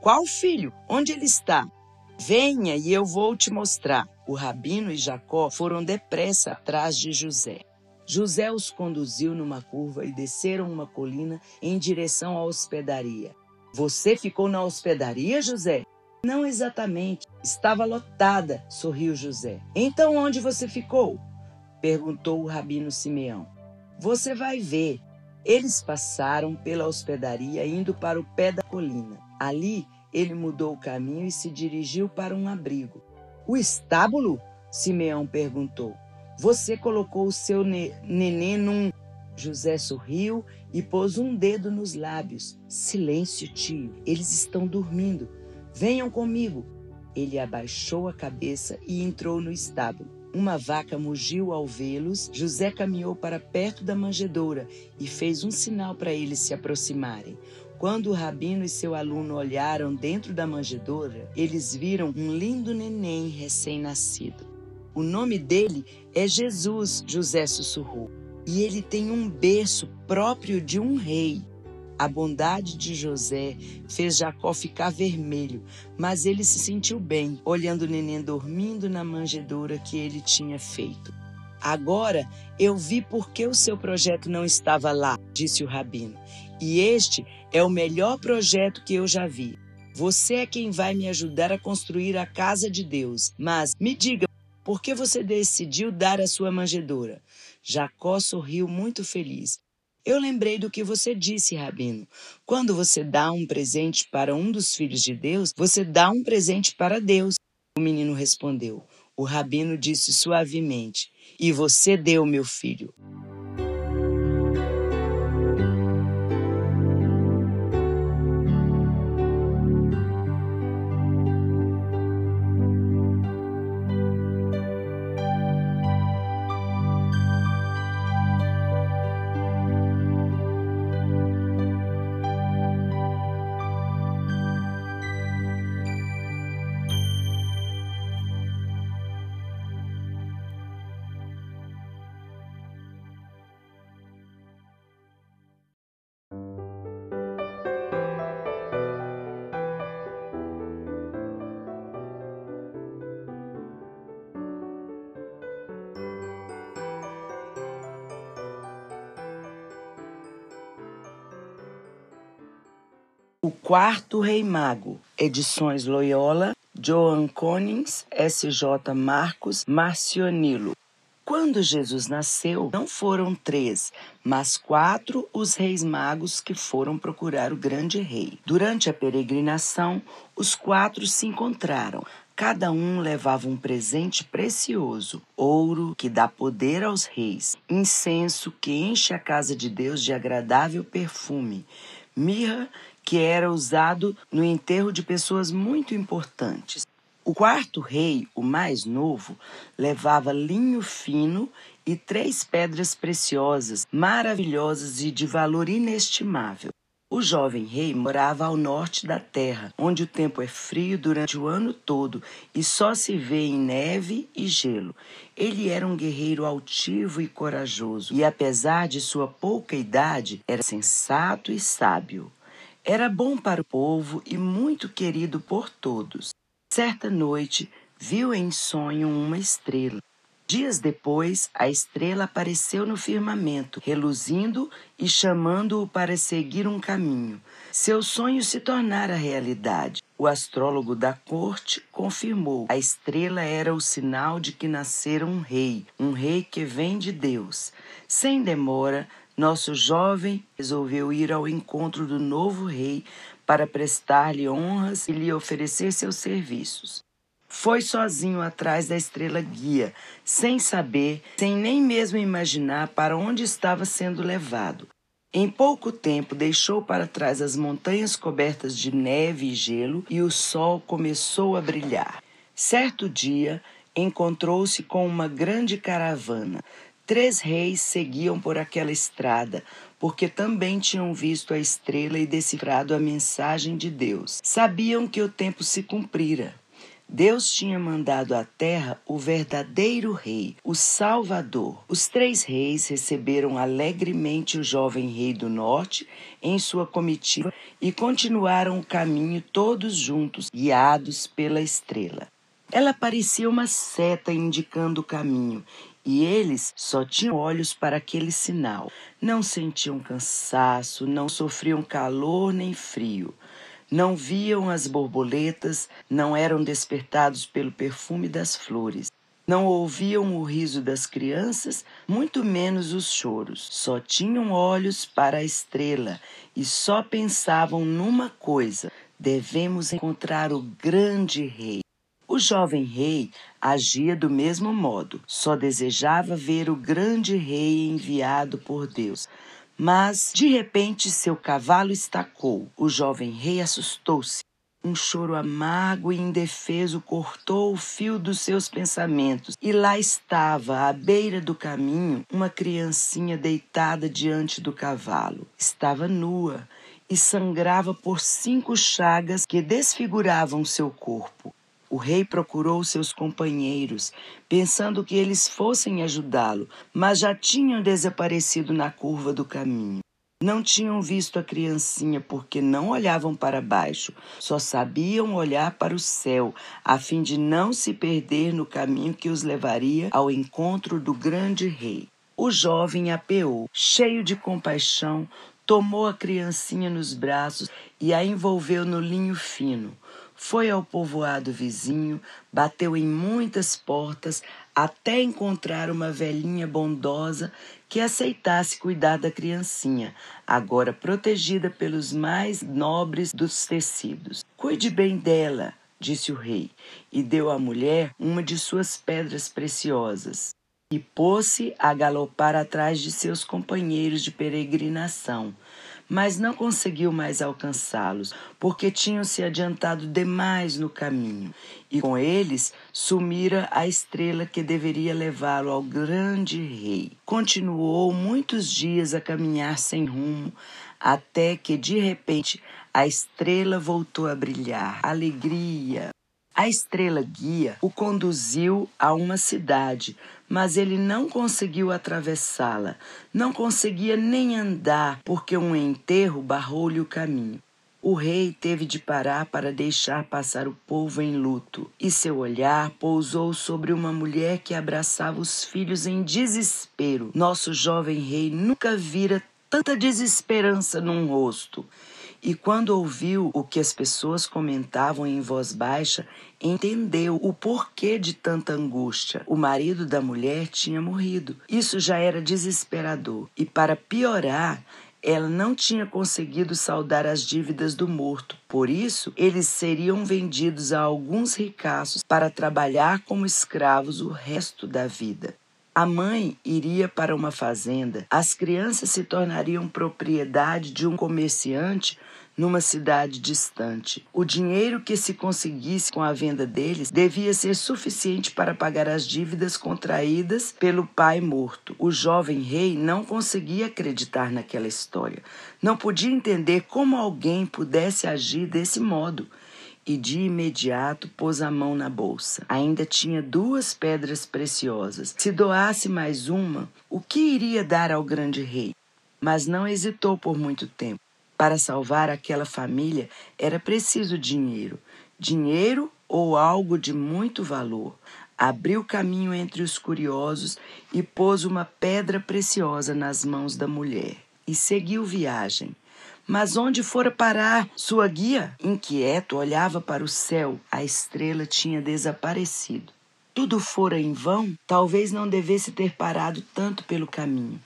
Qual filho? Onde ele está? Venha e eu vou te mostrar. O rabino e Jacó foram depressa atrás de José. José os conduziu numa curva e desceram uma colina em direção à hospedaria. Você ficou na hospedaria, José? Não exatamente. Estava lotada, sorriu José. Então onde você ficou? perguntou o rabino Simeão. Você vai ver. Eles passaram pela hospedaria indo para o pé da colina. Ali, ele mudou o caminho e se dirigiu para um abrigo. O estábulo? Simeão perguntou. Você colocou o seu ne nenê num. José sorriu e pôs um dedo nos lábios. Silêncio, tio. Eles estão dormindo. Venham comigo. Ele abaixou a cabeça e entrou no estábulo. Uma vaca mugiu ao vê-los. José caminhou para perto da manjedoura e fez um sinal para eles se aproximarem. Quando o rabino e seu aluno olharam dentro da manjedoura, eles viram um lindo neném recém-nascido. O nome dele é Jesus, José sussurrou. E ele tem um berço próprio de um rei. A bondade de José fez Jacó ficar vermelho, mas ele se sentiu bem, olhando o neném dormindo na manjedoura que ele tinha feito. Agora eu vi por que o seu projeto não estava lá, disse o rabino. E este é o melhor projeto que eu já vi. Você é quem vai me ajudar a construir a casa de Deus. Mas me diga, por que você decidiu dar a sua manjedoura? Jacó sorriu muito feliz. Eu lembrei do que você disse, Rabino. Quando você dá um presente para um dos filhos de Deus, você dá um presente para Deus. O menino respondeu. O rabino disse suavemente: E você deu, meu filho. Quarto Rei Mago, edições Loyola, Joan Conings, S.J. Marcos, Marcionilo. Quando Jesus nasceu, não foram três, mas quatro os reis magos que foram procurar o grande rei. Durante a peregrinação, os quatro se encontraram. Cada um levava um presente precioso: ouro, que dá poder aos reis, incenso, que enche a casa de Deus de agradável perfume, mirra, que era usado no enterro de pessoas muito importantes. O quarto rei, o mais novo, levava linho fino e três pedras preciosas, maravilhosas e de valor inestimável. O jovem rei morava ao norte da terra, onde o tempo é frio durante o ano todo e só se vê em neve e gelo. Ele era um guerreiro altivo e corajoso, e apesar de sua pouca idade, era sensato e sábio. Era bom para o povo e muito querido por todos. Certa noite, viu em sonho uma estrela. Dias depois, a estrela apareceu no firmamento, reluzindo e chamando-o para seguir um caminho. Seu sonho se tornara realidade. O astrólogo da corte confirmou: a estrela era o sinal de que nascera um rei, um rei que vem de Deus. Sem demora, nosso jovem resolveu ir ao encontro do novo rei para prestar-lhe honras e lhe oferecer seus serviços. Foi sozinho atrás da estrela guia, sem saber, sem nem mesmo imaginar para onde estava sendo levado. Em pouco tempo deixou para trás as montanhas cobertas de neve e gelo e o sol começou a brilhar. Certo dia, encontrou-se com uma grande caravana. Três reis seguiam por aquela estrada, porque também tinham visto a estrela e decifrado a mensagem de Deus. Sabiam que o tempo se cumprira. Deus tinha mandado à terra o verdadeiro rei, o Salvador. Os três reis receberam alegremente o jovem rei do norte em sua comitiva e continuaram o caminho todos juntos, guiados pela estrela. Ela parecia uma seta indicando o caminho e eles só tinham olhos para aquele sinal. Não sentiam cansaço, não sofriam calor nem frio. Não viam as borboletas, não eram despertados pelo perfume das flores. Não ouviam o riso das crianças, muito menos os choros. Só tinham olhos para a estrela e só pensavam numa coisa: devemos encontrar o grande rei. O jovem rei agia do mesmo modo, só desejava ver o grande rei enviado por Deus. Mas, de repente, seu cavalo estacou. O jovem rei assustou-se. Um choro amargo e indefeso cortou o fio dos seus pensamentos, e lá estava, à beira do caminho, uma criancinha deitada diante do cavalo. Estava nua e sangrava por cinco chagas que desfiguravam seu corpo. O rei procurou seus companheiros, pensando que eles fossem ajudá-lo, mas já tinham desaparecido na curva do caminho. Não tinham visto a criancinha porque não olhavam para baixo, só sabiam olhar para o céu, a fim de não se perder no caminho que os levaria ao encontro do grande rei. O jovem apeou, cheio de compaixão, tomou a criancinha nos braços e a envolveu no linho fino. Foi ao povoado vizinho, bateu em muitas portas até encontrar uma velhinha bondosa que aceitasse cuidar da criancinha, agora protegida pelos mais nobres dos tecidos. Cuide bem dela, disse o rei, e deu à mulher uma de suas pedras preciosas e pôs-se a galopar atrás de seus companheiros de peregrinação, mas não conseguiu mais alcançá-los, porque tinham se adiantado demais no caminho, e com eles sumira a estrela que deveria levá-lo ao grande rei. Continuou muitos dias a caminhar sem rumo, até que de repente a estrela voltou a brilhar. Alegria! A estrela guia o conduziu a uma cidade, mas ele não conseguiu atravessá-la. Não conseguia nem andar, porque um enterro barrou-lhe o caminho. O rei teve de parar para deixar passar o povo em luto, e seu olhar pousou sobre uma mulher que abraçava os filhos em desespero. Nosso jovem rei nunca vira tanta desesperança num rosto. E quando ouviu o que as pessoas comentavam em voz baixa, entendeu o porquê de tanta angústia. O marido da mulher tinha morrido. Isso já era desesperador. E para piorar, ela não tinha conseguido saldar as dívidas do morto. Por isso, eles seriam vendidos a alguns ricaços para trabalhar como escravos o resto da vida. A mãe iria para uma fazenda, as crianças se tornariam propriedade de um comerciante numa cidade distante. O dinheiro que se conseguisse com a venda deles devia ser suficiente para pagar as dívidas contraídas pelo pai morto. O jovem rei não conseguia acreditar naquela história. Não podia entender como alguém pudesse agir desse modo e de imediato pôs a mão na bolsa. Ainda tinha duas pedras preciosas. Se doasse mais uma, o que iria dar ao grande rei? Mas não hesitou por muito tempo. Para salvar aquela família era preciso dinheiro, dinheiro ou algo de muito valor. Abriu caminho entre os curiosos e pôs uma pedra preciosa nas mãos da mulher e seguiu viagem. Mas onde fora parar sua guia? Inquieto, olhava para o céu. A estrela tinha desaparecido. Tudo fora em vão? Talvez não devesse ter parado tanto pelo caminho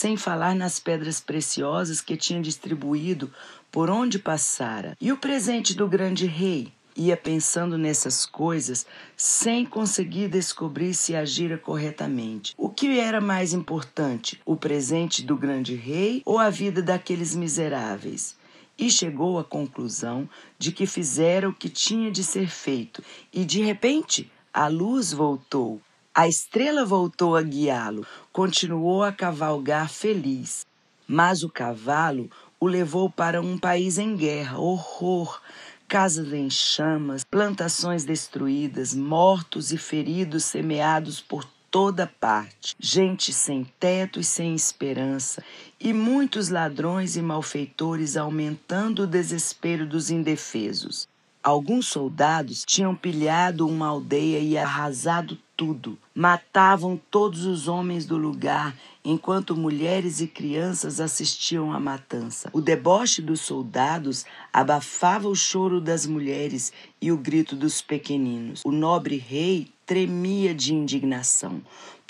sem falar nas pedras preciosas que tinha distribuído por onde passara. E o presente do grande rei? Ia pensando nessas coisas sem conseguir descobrir se agira corretamente. O que era mais importante, o presente do grande rei ou a vida daqueles miseráveis? E chegou à conclusão de que fizera o que tinha de ser feito, e de repente a luz voltou. A estrela voltou a guiá-lo, continuou a cavalgar feliz. Mas o cavalo o levou para um país em guerra, horror, casas em chamas, plantações destruídas, mortos e feridos semeados por toda parte, gente sem teto e sem esperança, e muitos ladrões e malfeitores aumentando o desespero dos indefesos. Alguns soldados tinham pilhado uma aldeia e arrasado tudo. Matavam todos os homens do lugar, enquanto mulheres e crianças assistiam à matança. O deboche dos soldados abafava o choro das mulheres e o grito dos pequeninos. O nobre rei tremia de indignação.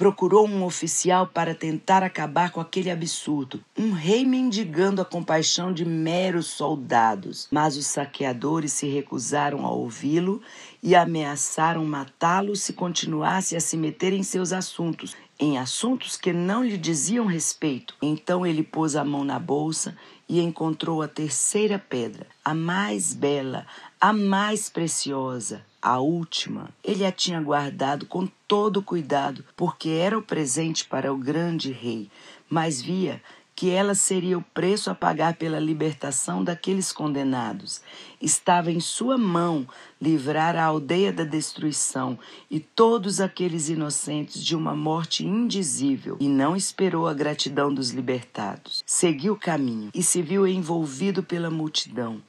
Procurou um oficial para tentar acabar com aquele absurdo. Um rei mendigando a compaixão de meros soldados. Mas os saqueadores se recusaram a ouvi-lo e ameaçaram matá-lo se continuasse a se meter em seus assuntos, em assuntos que não lhe diziam respeito. Então ele pôs a mão na bolsa e encontrou a terceira pedra, a mais bela, a mais preciosa, a última. Ele a tinha guardado com todo cuidado, porque era o presente para o grande rei, mas via que ela seria o preço a pagar pela libertação daqueles condenados. Estava em sua mão livrar a aldeia da destruição e todos aqueles inocentes de uma morte indizível, e não esperou a gratidão dos libertados. Seguiu o caminho e se viu envolvido pela multidão.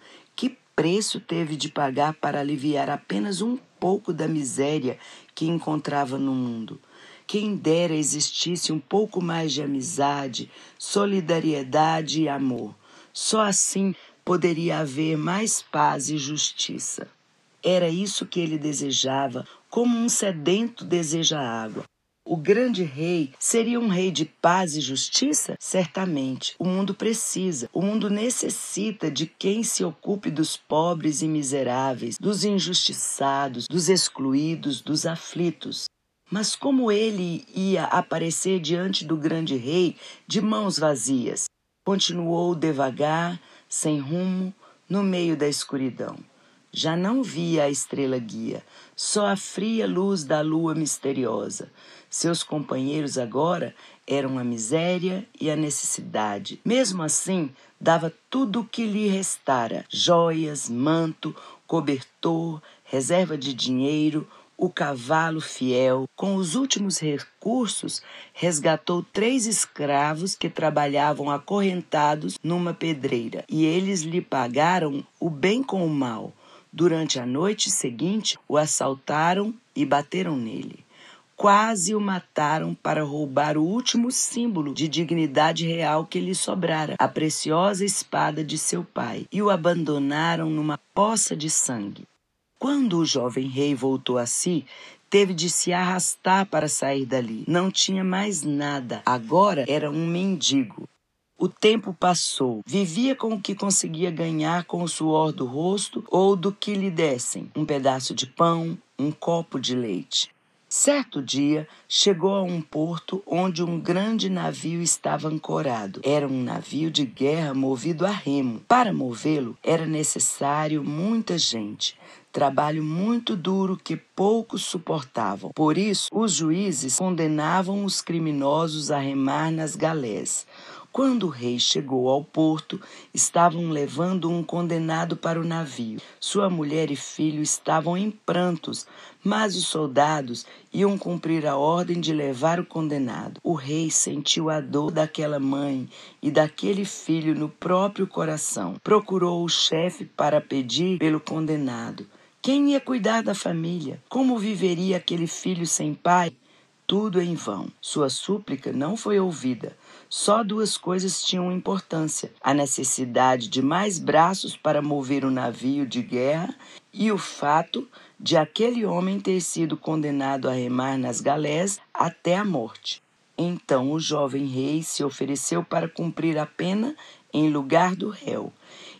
Preço teve de pagar para aliviar apenas um pouco da miséria que encontrava no mundo? Quem dera existisse um pouco mais de amizade, solidariedade e amor. Só assim poderia haver mais paz e justiça. Era isso que ele desejava, como um sedento deseja água. O grande rei seria um rei de paz e justiça? Certamente. O mundo precisa, o mundo necessita de quem se ocupe dos pobres e miseráveis, dos injustiçados, dos excluídos, dos aflitos. Mas como ele ia aparecer diante do grande rei de mãos vazias? Continuou devagar, sem rumo, no meio da escuridão. Já não via a estrela guia, só a fria luz da lua misteriosa. Seus companheiros agora eram a miséria e a necessidade. Mesmo assim, dava tudo o que lhe restara: joias, manto, cobertor, reserva de dinheiro, o cavalo fiel, com os últimos recursos, resgatou três escravos que trabalhavam acorrentados numa pedreira, e eles lhe pagaram o bem com o mal. Durante a noite seguinte, o assaltaram e bateram nele. Quase o mataram para roubar o último símbolo de dignidade real que lhe sobrara, a preciosa espada de seu pai, e o abandonaram numa poça de sangue. Quando o jovem rei voltou a si, teve de se arrastar para sair dali. Não tinha mais nada. Agora era um mendigo. O tempo passou. Vivia com o que conseguia ganhar com o suor do rosto ou do que lhe dessem: um pedaço de pão, um copo de leite. Certo dia, chegou a um porto onde um grande navio estava ancorado. Era um navio de guerra movido a remo. Para movê-lo, era necessário muita gente trabalho muito duro que poucos suportavam. Por isso, os juízes condenavam os criminosos a remar nas galés. Quando o rei chegou ao porto, estavam levando um condenado para o navio. Sua mulher e filho estavam em prantos, mas os soldados iam cumprir a ordem de levar o condenado. O rei sentiu a dor daquela mãe e daquele filho no próprio coração. Procurou o chefe para pedir pelo condenado. Quem ia cuidar da família? Como viveria aquele filho sem pai? Tudo em vão. Sua súplica não foi ouvida. Só duas coisas tinham importância: a necessidade de mais braços para mover o um navio de guerra e o fato de aquele homem ter sido condenado a remar nas galés até a morte. Então o jovem rei se ofereceu para cumprir a pena em lugar do réu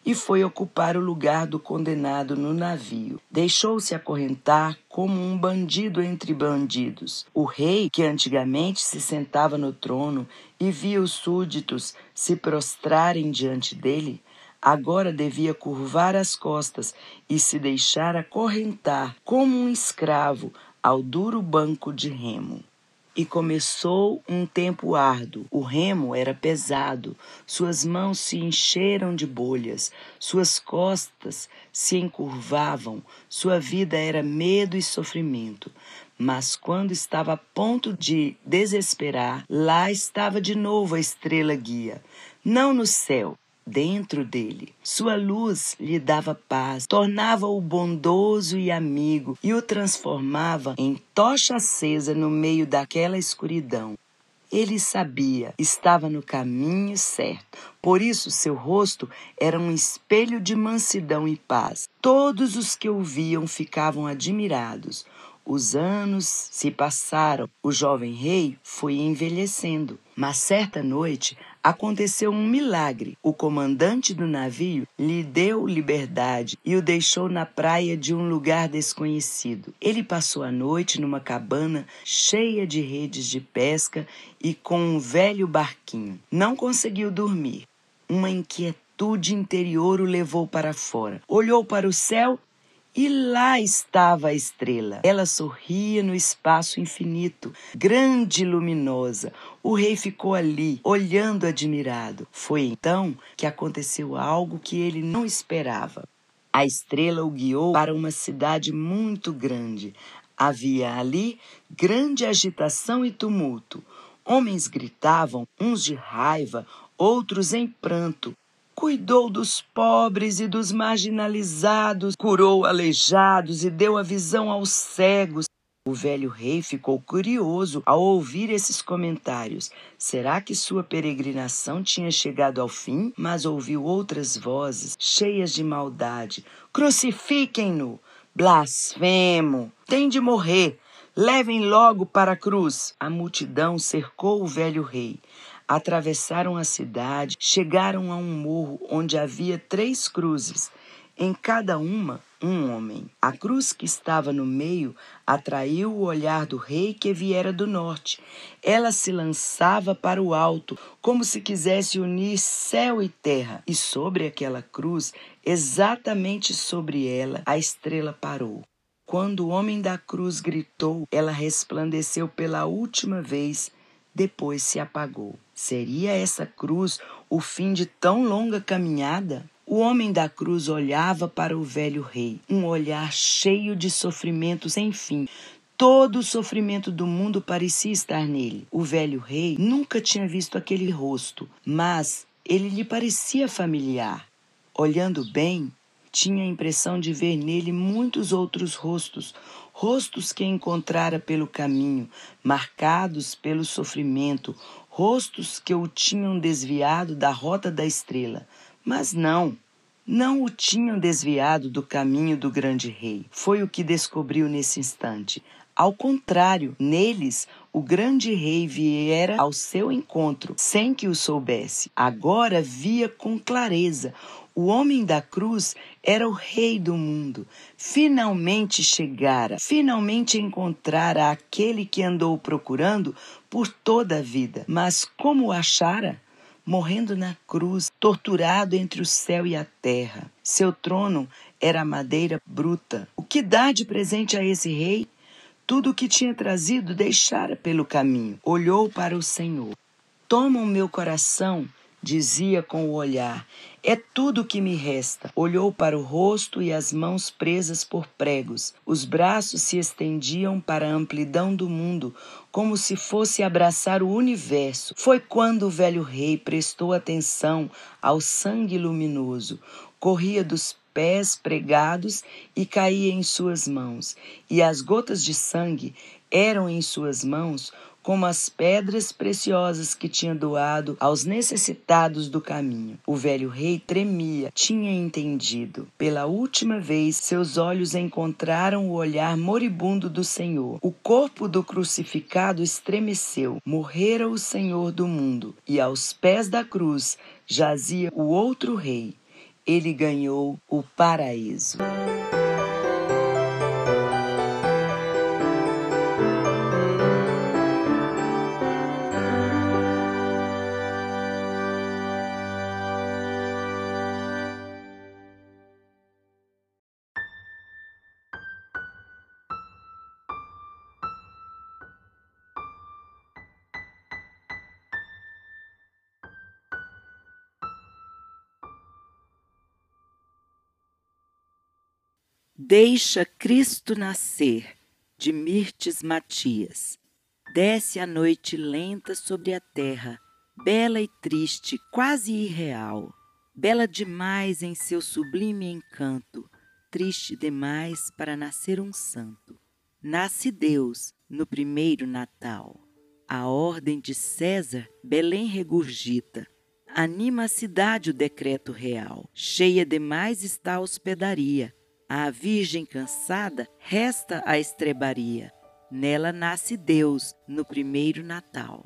e foi ocupar o lugar do condenado no navio. Deixou-se acorrentar como um bandido entre bandidos. O rei, que antigamente se sentava no trono e via os súditos se prostrarem diante dele, agora devia curvar as costas e se deixar acorrentar como um escravo ao duro banco de remo. E começou um tempo árduo. O remo era pesado, suas mãos se encheram de bolhas, suas costas se encurvavam, sua vida era medo e sofrimento. Mas quando estava a ponto de desesperar, lá estava de novo a estrela guia. Não no céu, dentro dele. Sua luz lhe dava paz, tornava-o bondoso e amigo e o transformava em tocha acesa no meio daquela escuridão. Ele sabia, estava no caminho certo. Por isso, seu rosto era um espelho de mansidão e paz. Todos os que o viam ficavam admirados. Os anos se passaram, o jovem rei foi envelhecendo. Mas certa noite aconteceu um milagre. O comandante do navio lhe deu liberdade e o deixou na praia de um lugar desconhecido. Ele passou a noite numa cabana cheia de redes de pesca e com um velho barquinho. Não conseguiu dormir. Uma inquietude interior o levou para fora. Olhou para o céu E lá estava a estrela. Ela sorria no espaço infinito, grande e luminosa. O rei ficou ali, olhando admirado. Foi então que aconteceu algo que ele não esperava. A estrela o guiou para uma cidade muito grande. Havia ali grande agitação e tumulto. Homens gritavam, uns de raiva, outros em pranto. Cuidou dos pobres e dos marginalizados, curou aleijados e deu a visão aos cegos. O velho rei ficou curioso ao ouvir esses comentários. Será que sua peregrinação tinha chegado ao fim? Mas ouviu outras vozes, cheias de maldade. Crucifiquem-no! Blasfemo! Tem de morrer! Levem logo para a cruz! A multidão cercou o velho rei. Atravessaram a cidade, chegaram a um morro onde havia três cruzes, em cada uma um homem. A cruz que estava no meio atraiu o olhar do rei que viera do norte. Ela se lançava para o alto, como se quisesse unir céu e terra, e sobre aquela cruz, exatamente sobre ela, a estrela parou. Quando o homem da cruz gritou, ela resplandeceu pela última vez depois se apagou. Seria essa cruz o fim de tão longa caminhada? O homem da cruz olhava para o velho rei, um olhar cheio de sofrimento sem fim. Todo o sofrimento do mundo parecia estar nele. O velho rei nunca tinha visto aquele rosto, mas ele lhe parecia familiar. Olhando bem, tinha a impressão de ver nele muitos outros rostos, rostos que encontrara pelo caminho, marcados pelo sofrimento, rostos que o tinham desviado da rota da estrela. Mas não, não o tinham desviado do caminho do grande rei. Foi o que descobriu nesse instante. Ao contrário, neles o grande rei viera ao seu encontro, sem que o soubesse. Agora via com clareza o homem da cruz era o rei do mundo. Finalmente chegara, finalmente encontrara aquele que andou procurando por toda a vida. Mas como o achara? Morrendo na cruz, torturado entre o céu e a terra. Seu trono era madeira bruta. O que dá de presente a esse rei? Tudo o que tinha trazido deixara pelo caminho. Olhou para o Senhor. Toma o meu coração dizia com o olhar: É tudo o que me resta. Olhou para o rosto e as mãos presas por pregos. Os braços se estendiam para a amplidão do mundo, como se fosse abraçar o universo. Foi quando o velho rei prestou atenção ao sangue luminoso. Corria dos pés pregados e caía em suas mãos, e as gotas de sangue eram em suas mãos como as pedras preciosas que tinha doado aos necessitados do caminho. O velho rei tremia, tinha entendido. Pela última vez, seus olhos encontraram o olhar moribundo do Senhor. O corpo do crucificado estremeceu. Morrera o Senhor do mundo, e aos pés da cruz jazia o outro rei. Ele ganhou o paraíso. Deixa Cristo nascer, de Mirtes Matias. Desce a noite lenta sobre a terra, bela e triste, quase irreal. Bela demais em seu sublime encanto, triste demais para nascer um santo. Nasce Deus no primeiro Natal. A ordem de César, Belém regurgita. Anima a cidade o decreto real. Cheia demais está a hospedaria à Virgem cansada resta a estrebaria. Nela nasce Deus no primeiro Natal.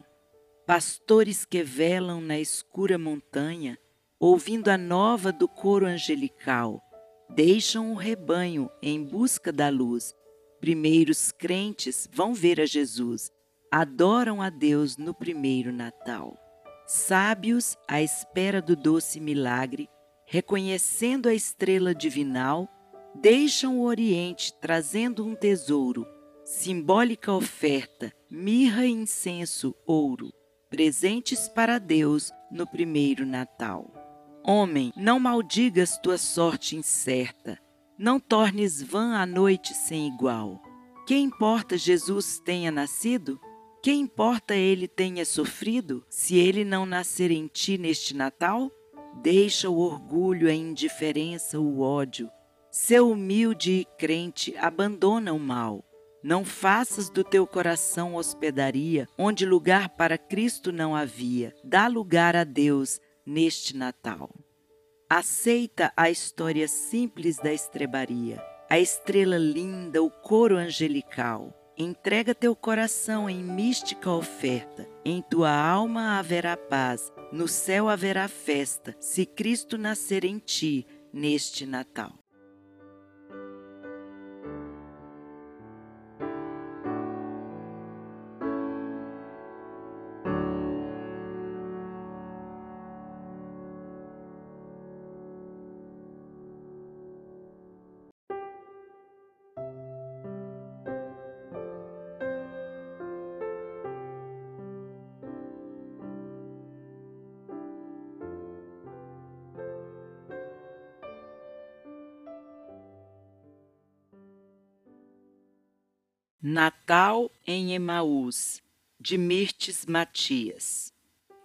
Pastores que velam na escura montanha, ouvindo a nova do coro angelical, deixam o rebanho em busca da luz. Primeiros crentes vão ver a Jesus, adoram a Deus no primeiro Natal. Sábios à espera do doce milagre, reconhecendo a estrela divinal, deixam o Oriente trazendo um tesouro, simbólica oferta, mirra, incenso, ouro, presentes para Deus no primeiro Natal. Homem, não maldigas tua sorte incerta, não tornes vã a noite sem igual. Que importa Jesus tenha nascido? Que importa ele tenha sofrido, se ele não nascer em ti neste Natal? Deixa o orgulho, a indiferença, o ódio. Seu humilde e crente abandona o mal. Não faças do teu coração hospedaria, onde lugar para Cristo não havia. Dá lugar a Deus neste Natal. Aceita a história simples da estrebaria, a estrela linda, o coro angelical Entrega teu coração em mística oferta. Em tua alma haverá paz, no céu haverá festa, se Cristo nascer em ti neste Natal. Natal em Emaús, de Mirtes Matias.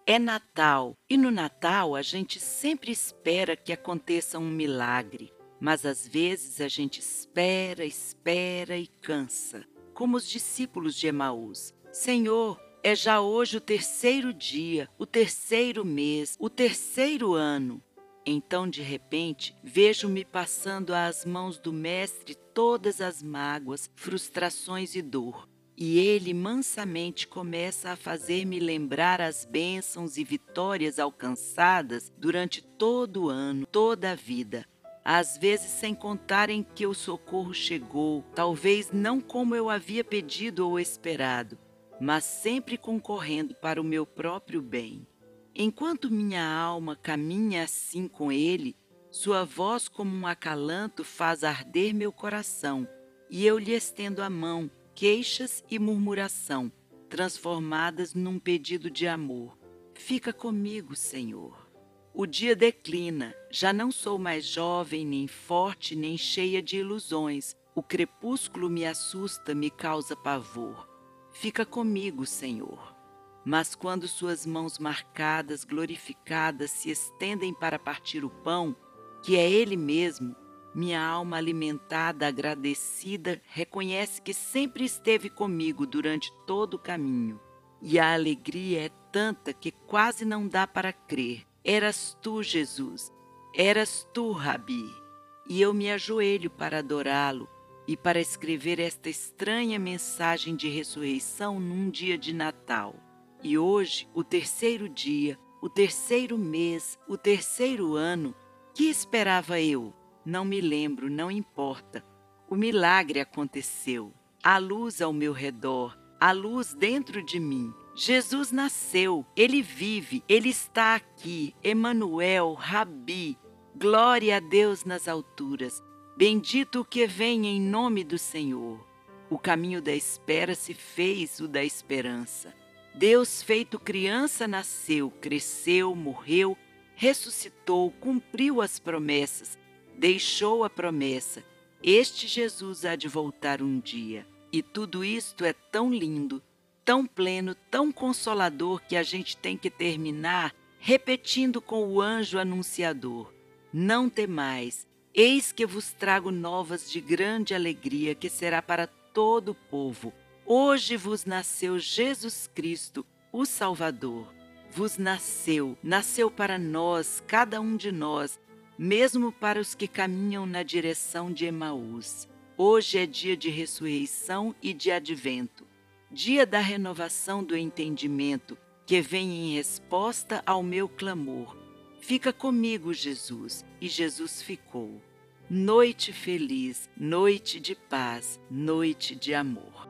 É Natal e no Natal a gente sempre espera que aconteça um milagre, mas às vezes a gente espera, espera e cansa, como os discípulos de Emaús. Senhor, é já hoje o terceiro dia, o terceiro mês, o terceiro ano. Então, de repente, vejo-me passando às mãos do Mestre todas as mágoas, frustrações e dor. E ele mansamente começa a fazer-me lembrar as bênçãos e vitórias alcançadas durante todo o ano, toda a vida. Às vezes sem contar em que o socorro chegou, talvez não como eu havia pedido ou esperado, mas sempre concorrendo para o meu próprio bem. Enquanto minha alma caminha assim com ele, sua voz, como um acalanto, faz arder meu coração, e eu lhe estendo a mão, queixas e murmuração, transformadas num pedido de amor. Fica comigo, Senhor. O dia declina, já não sou mais jovem, nem forte, nem cheia de ilusões. O crepúsculo me assusta, me causa pavor. Fica comigo, Senhor. Mas quando suas mãos marcadas, glorificadas, se estendem para partir o pão, que é Ele mesmo, minha alma alimentada, agradecida, reconhece que sempre esteve comigo durante todo o caminho. E a alegria é tanta que quase não dá para crer. Eras tu, Jesus, eras tu, Rabi. E eu me ajoelho para adorá-lo e para escrever esta estranha mensagem de ressurreição num dia de Natal. E hoje, o terceiro dia, o terceiro mês, o terceiro ano, que esperava eu? Não me lembro, não importa. O milagre aconteceu. A luz ao meu redor, a luz dentro de mim. Jesus nasceu, ele vive, ele está aqui. Emanuel, Rabi. Glória a Deus nas alturas. Bendito o que vem em nome do Senhor. O caminho da espera se fez o da esperança. Deus feito criança nasceu, cresceu, morreu, ressuscitou, cumpriu as promessas, deixou a promessa. Este Jesus há de voltar um dia. E tudo isto é tão lindo, tão pleno, tão consolador que a gente tem que terminar repetindo com o anjo anunciador: Não temais, eis que vos trago novas de grande alegria, que será para todo o povo. Hoje vos nasceu Jesus Cristo, o Salvador. Vos nasceu, nasceu para nós, cada um de nós, mesmo para os que caminham na direção de Emaús. Hoje é dia de ressurreição e de advento, dia da renovação do entendimento, que vem em resposta ao meu clamor. Fica comigo, Jesus. E Jesus ficou. Noite feliz, noite de paz, noite de amor.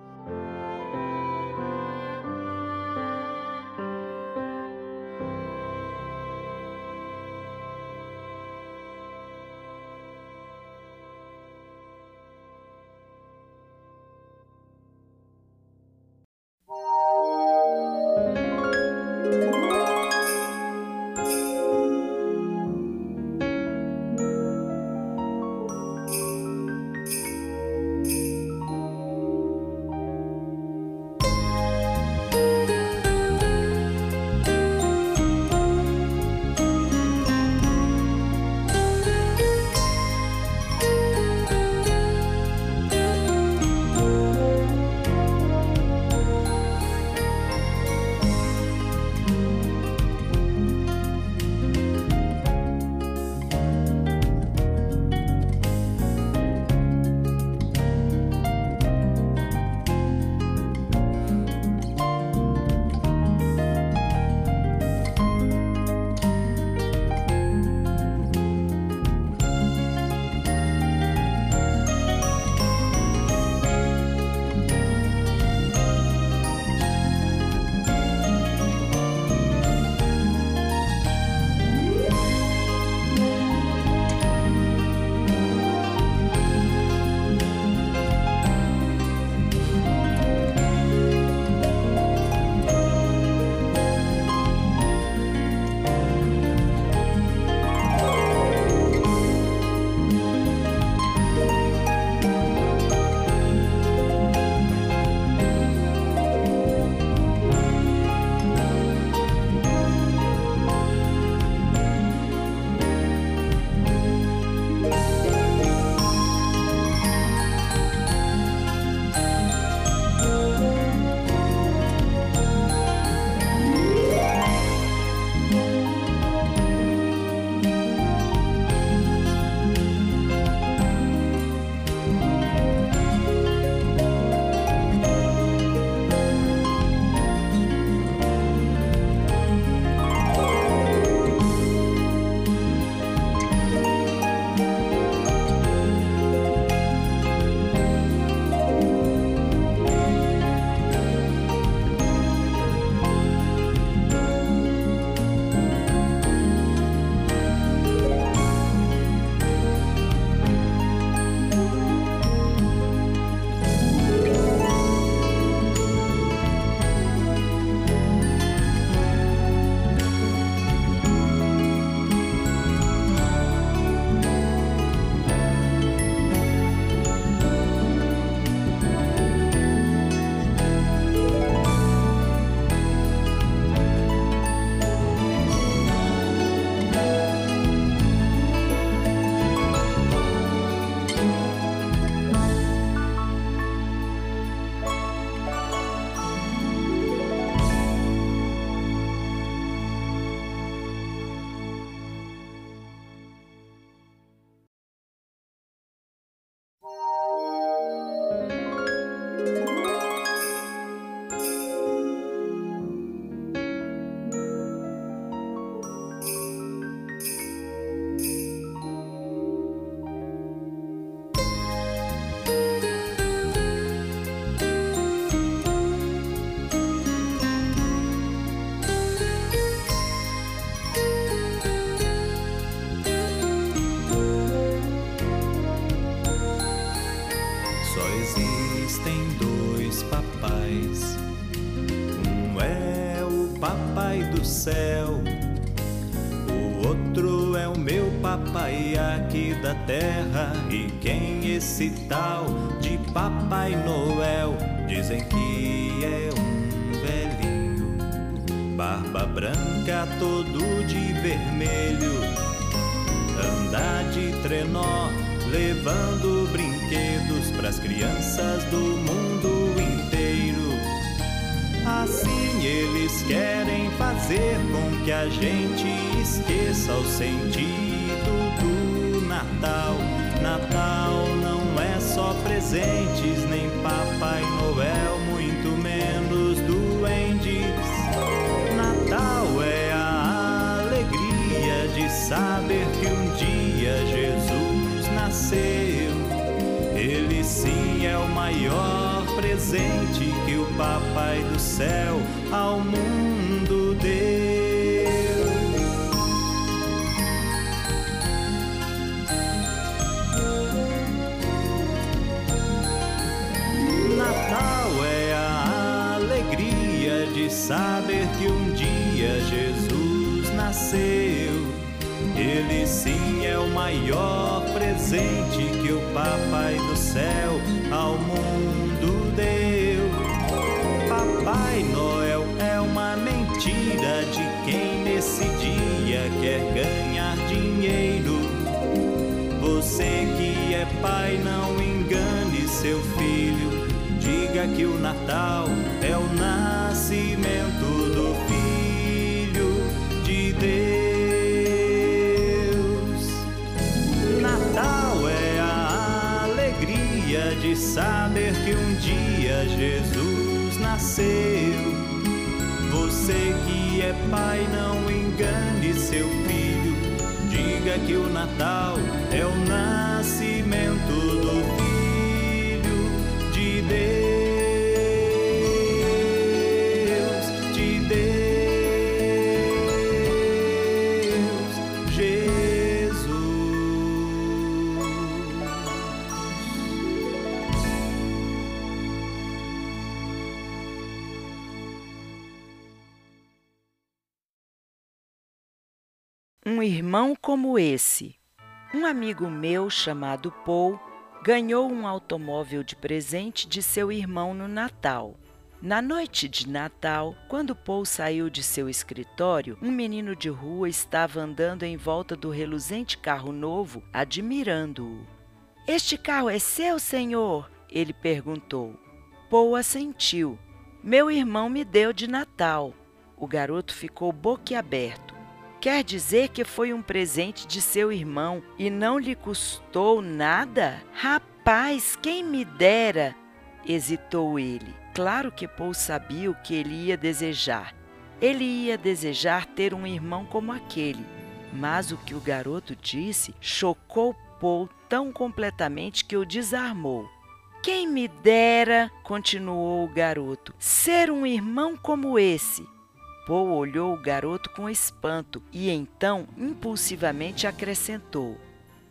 Terra. E quem esse tal de Papai Noel? Céu ao mundo filho. Diga que o Natal é o nascimento do Filho de Deus. Natal é a alegria de saber que um dia Jesus nasceu. Você que é pai, não engane seu filho. Diga que o Natal é o nascimento Irmão como esse. Um amigo meu chamado Paul ganhou um automóvel de presente de seu irmão no Natal. Na noite de Natal, quando Paul saiu de seu escritório, um menino de rua estava andando em volta do reluzente carro novo, admirando-o. Este carro é seu, senhor? Ele perguntou. Paul assentiu. Meu irmão me deu de Natal. O garoto ficou boquiaberto. Quer dizer que foi um presente de seu irmão e não lhe custou nada? Rapaz, quem me dera! hesitou ele. Claro que Paul sabia o que ele ia desejar. Ele ia desejar ter um irmão como aquele. Mas o que o garoto disse chocou Paul tão completamente que o desarmou. Quem me dera, continuou o garoto, ser um irmão como esse. Paul olhou o garoto com espanto e então impulsivamente acrescentou: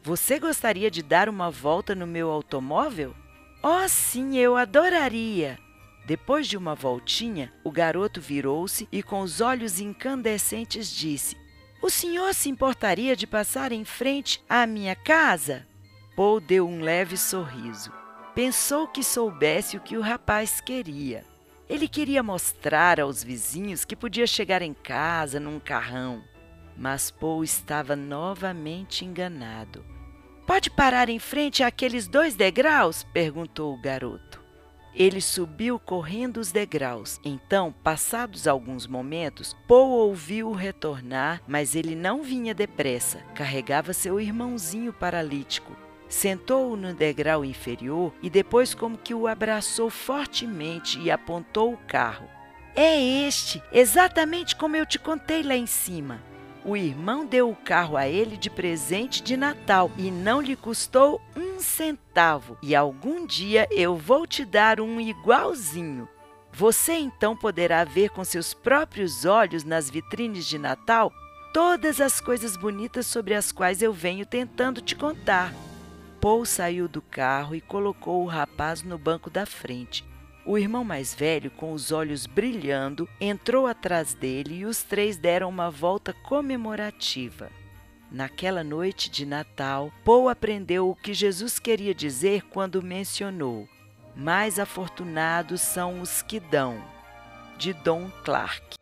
Você gostaria de dar uma volta no meu automóvel? Oh, sim, eu adoraria! Depois de uma voltinha, o garoto virou-se e, com os olhos incandescentes, disse: O senhor se importaria de passar em frente à minha casa? Paul deu um leve sorriso. Pensou que soubesse o que o rapaz queria. Ele queria mostrar aos vizinhos que podia chegar em casa num carrão. Mas Paul estava novamente enganado. Pode parar em frente àqueles dois degraus? perguntou o garoto. Ele subiu correndo os degraus. Então, passados alguns momentos, Paul ouviu-o retornar, mas ele não vinha depressa. Carregava seu irmãozinho paralítico. Sentou-o no degrau inferior e depois, como que o abraçou fortemente e apontou o carro. É este, exatamente como eu te contei lá em cima. O irmão deu o carro a ele de presente de Natal e não lhe custou um centavo. E algum dia eu vou te dar um igualzinho. Você então poderá ver com seus próprios olhos nas vitrines de Natal todas as coisas bonitas sobre as quais eu venho tentando te contar. Paul saiu do carro e colocou o rapaz no banco da frente. O irmão mais velho, com os olhos brilhando, entrou atrás dele e os três deram uma volta comemorativa. Naquela noite de Natal, Paul aprendeu o que Jesus queria dizer quando mencionou: Mais afortunados são os que dão, de Don Clark.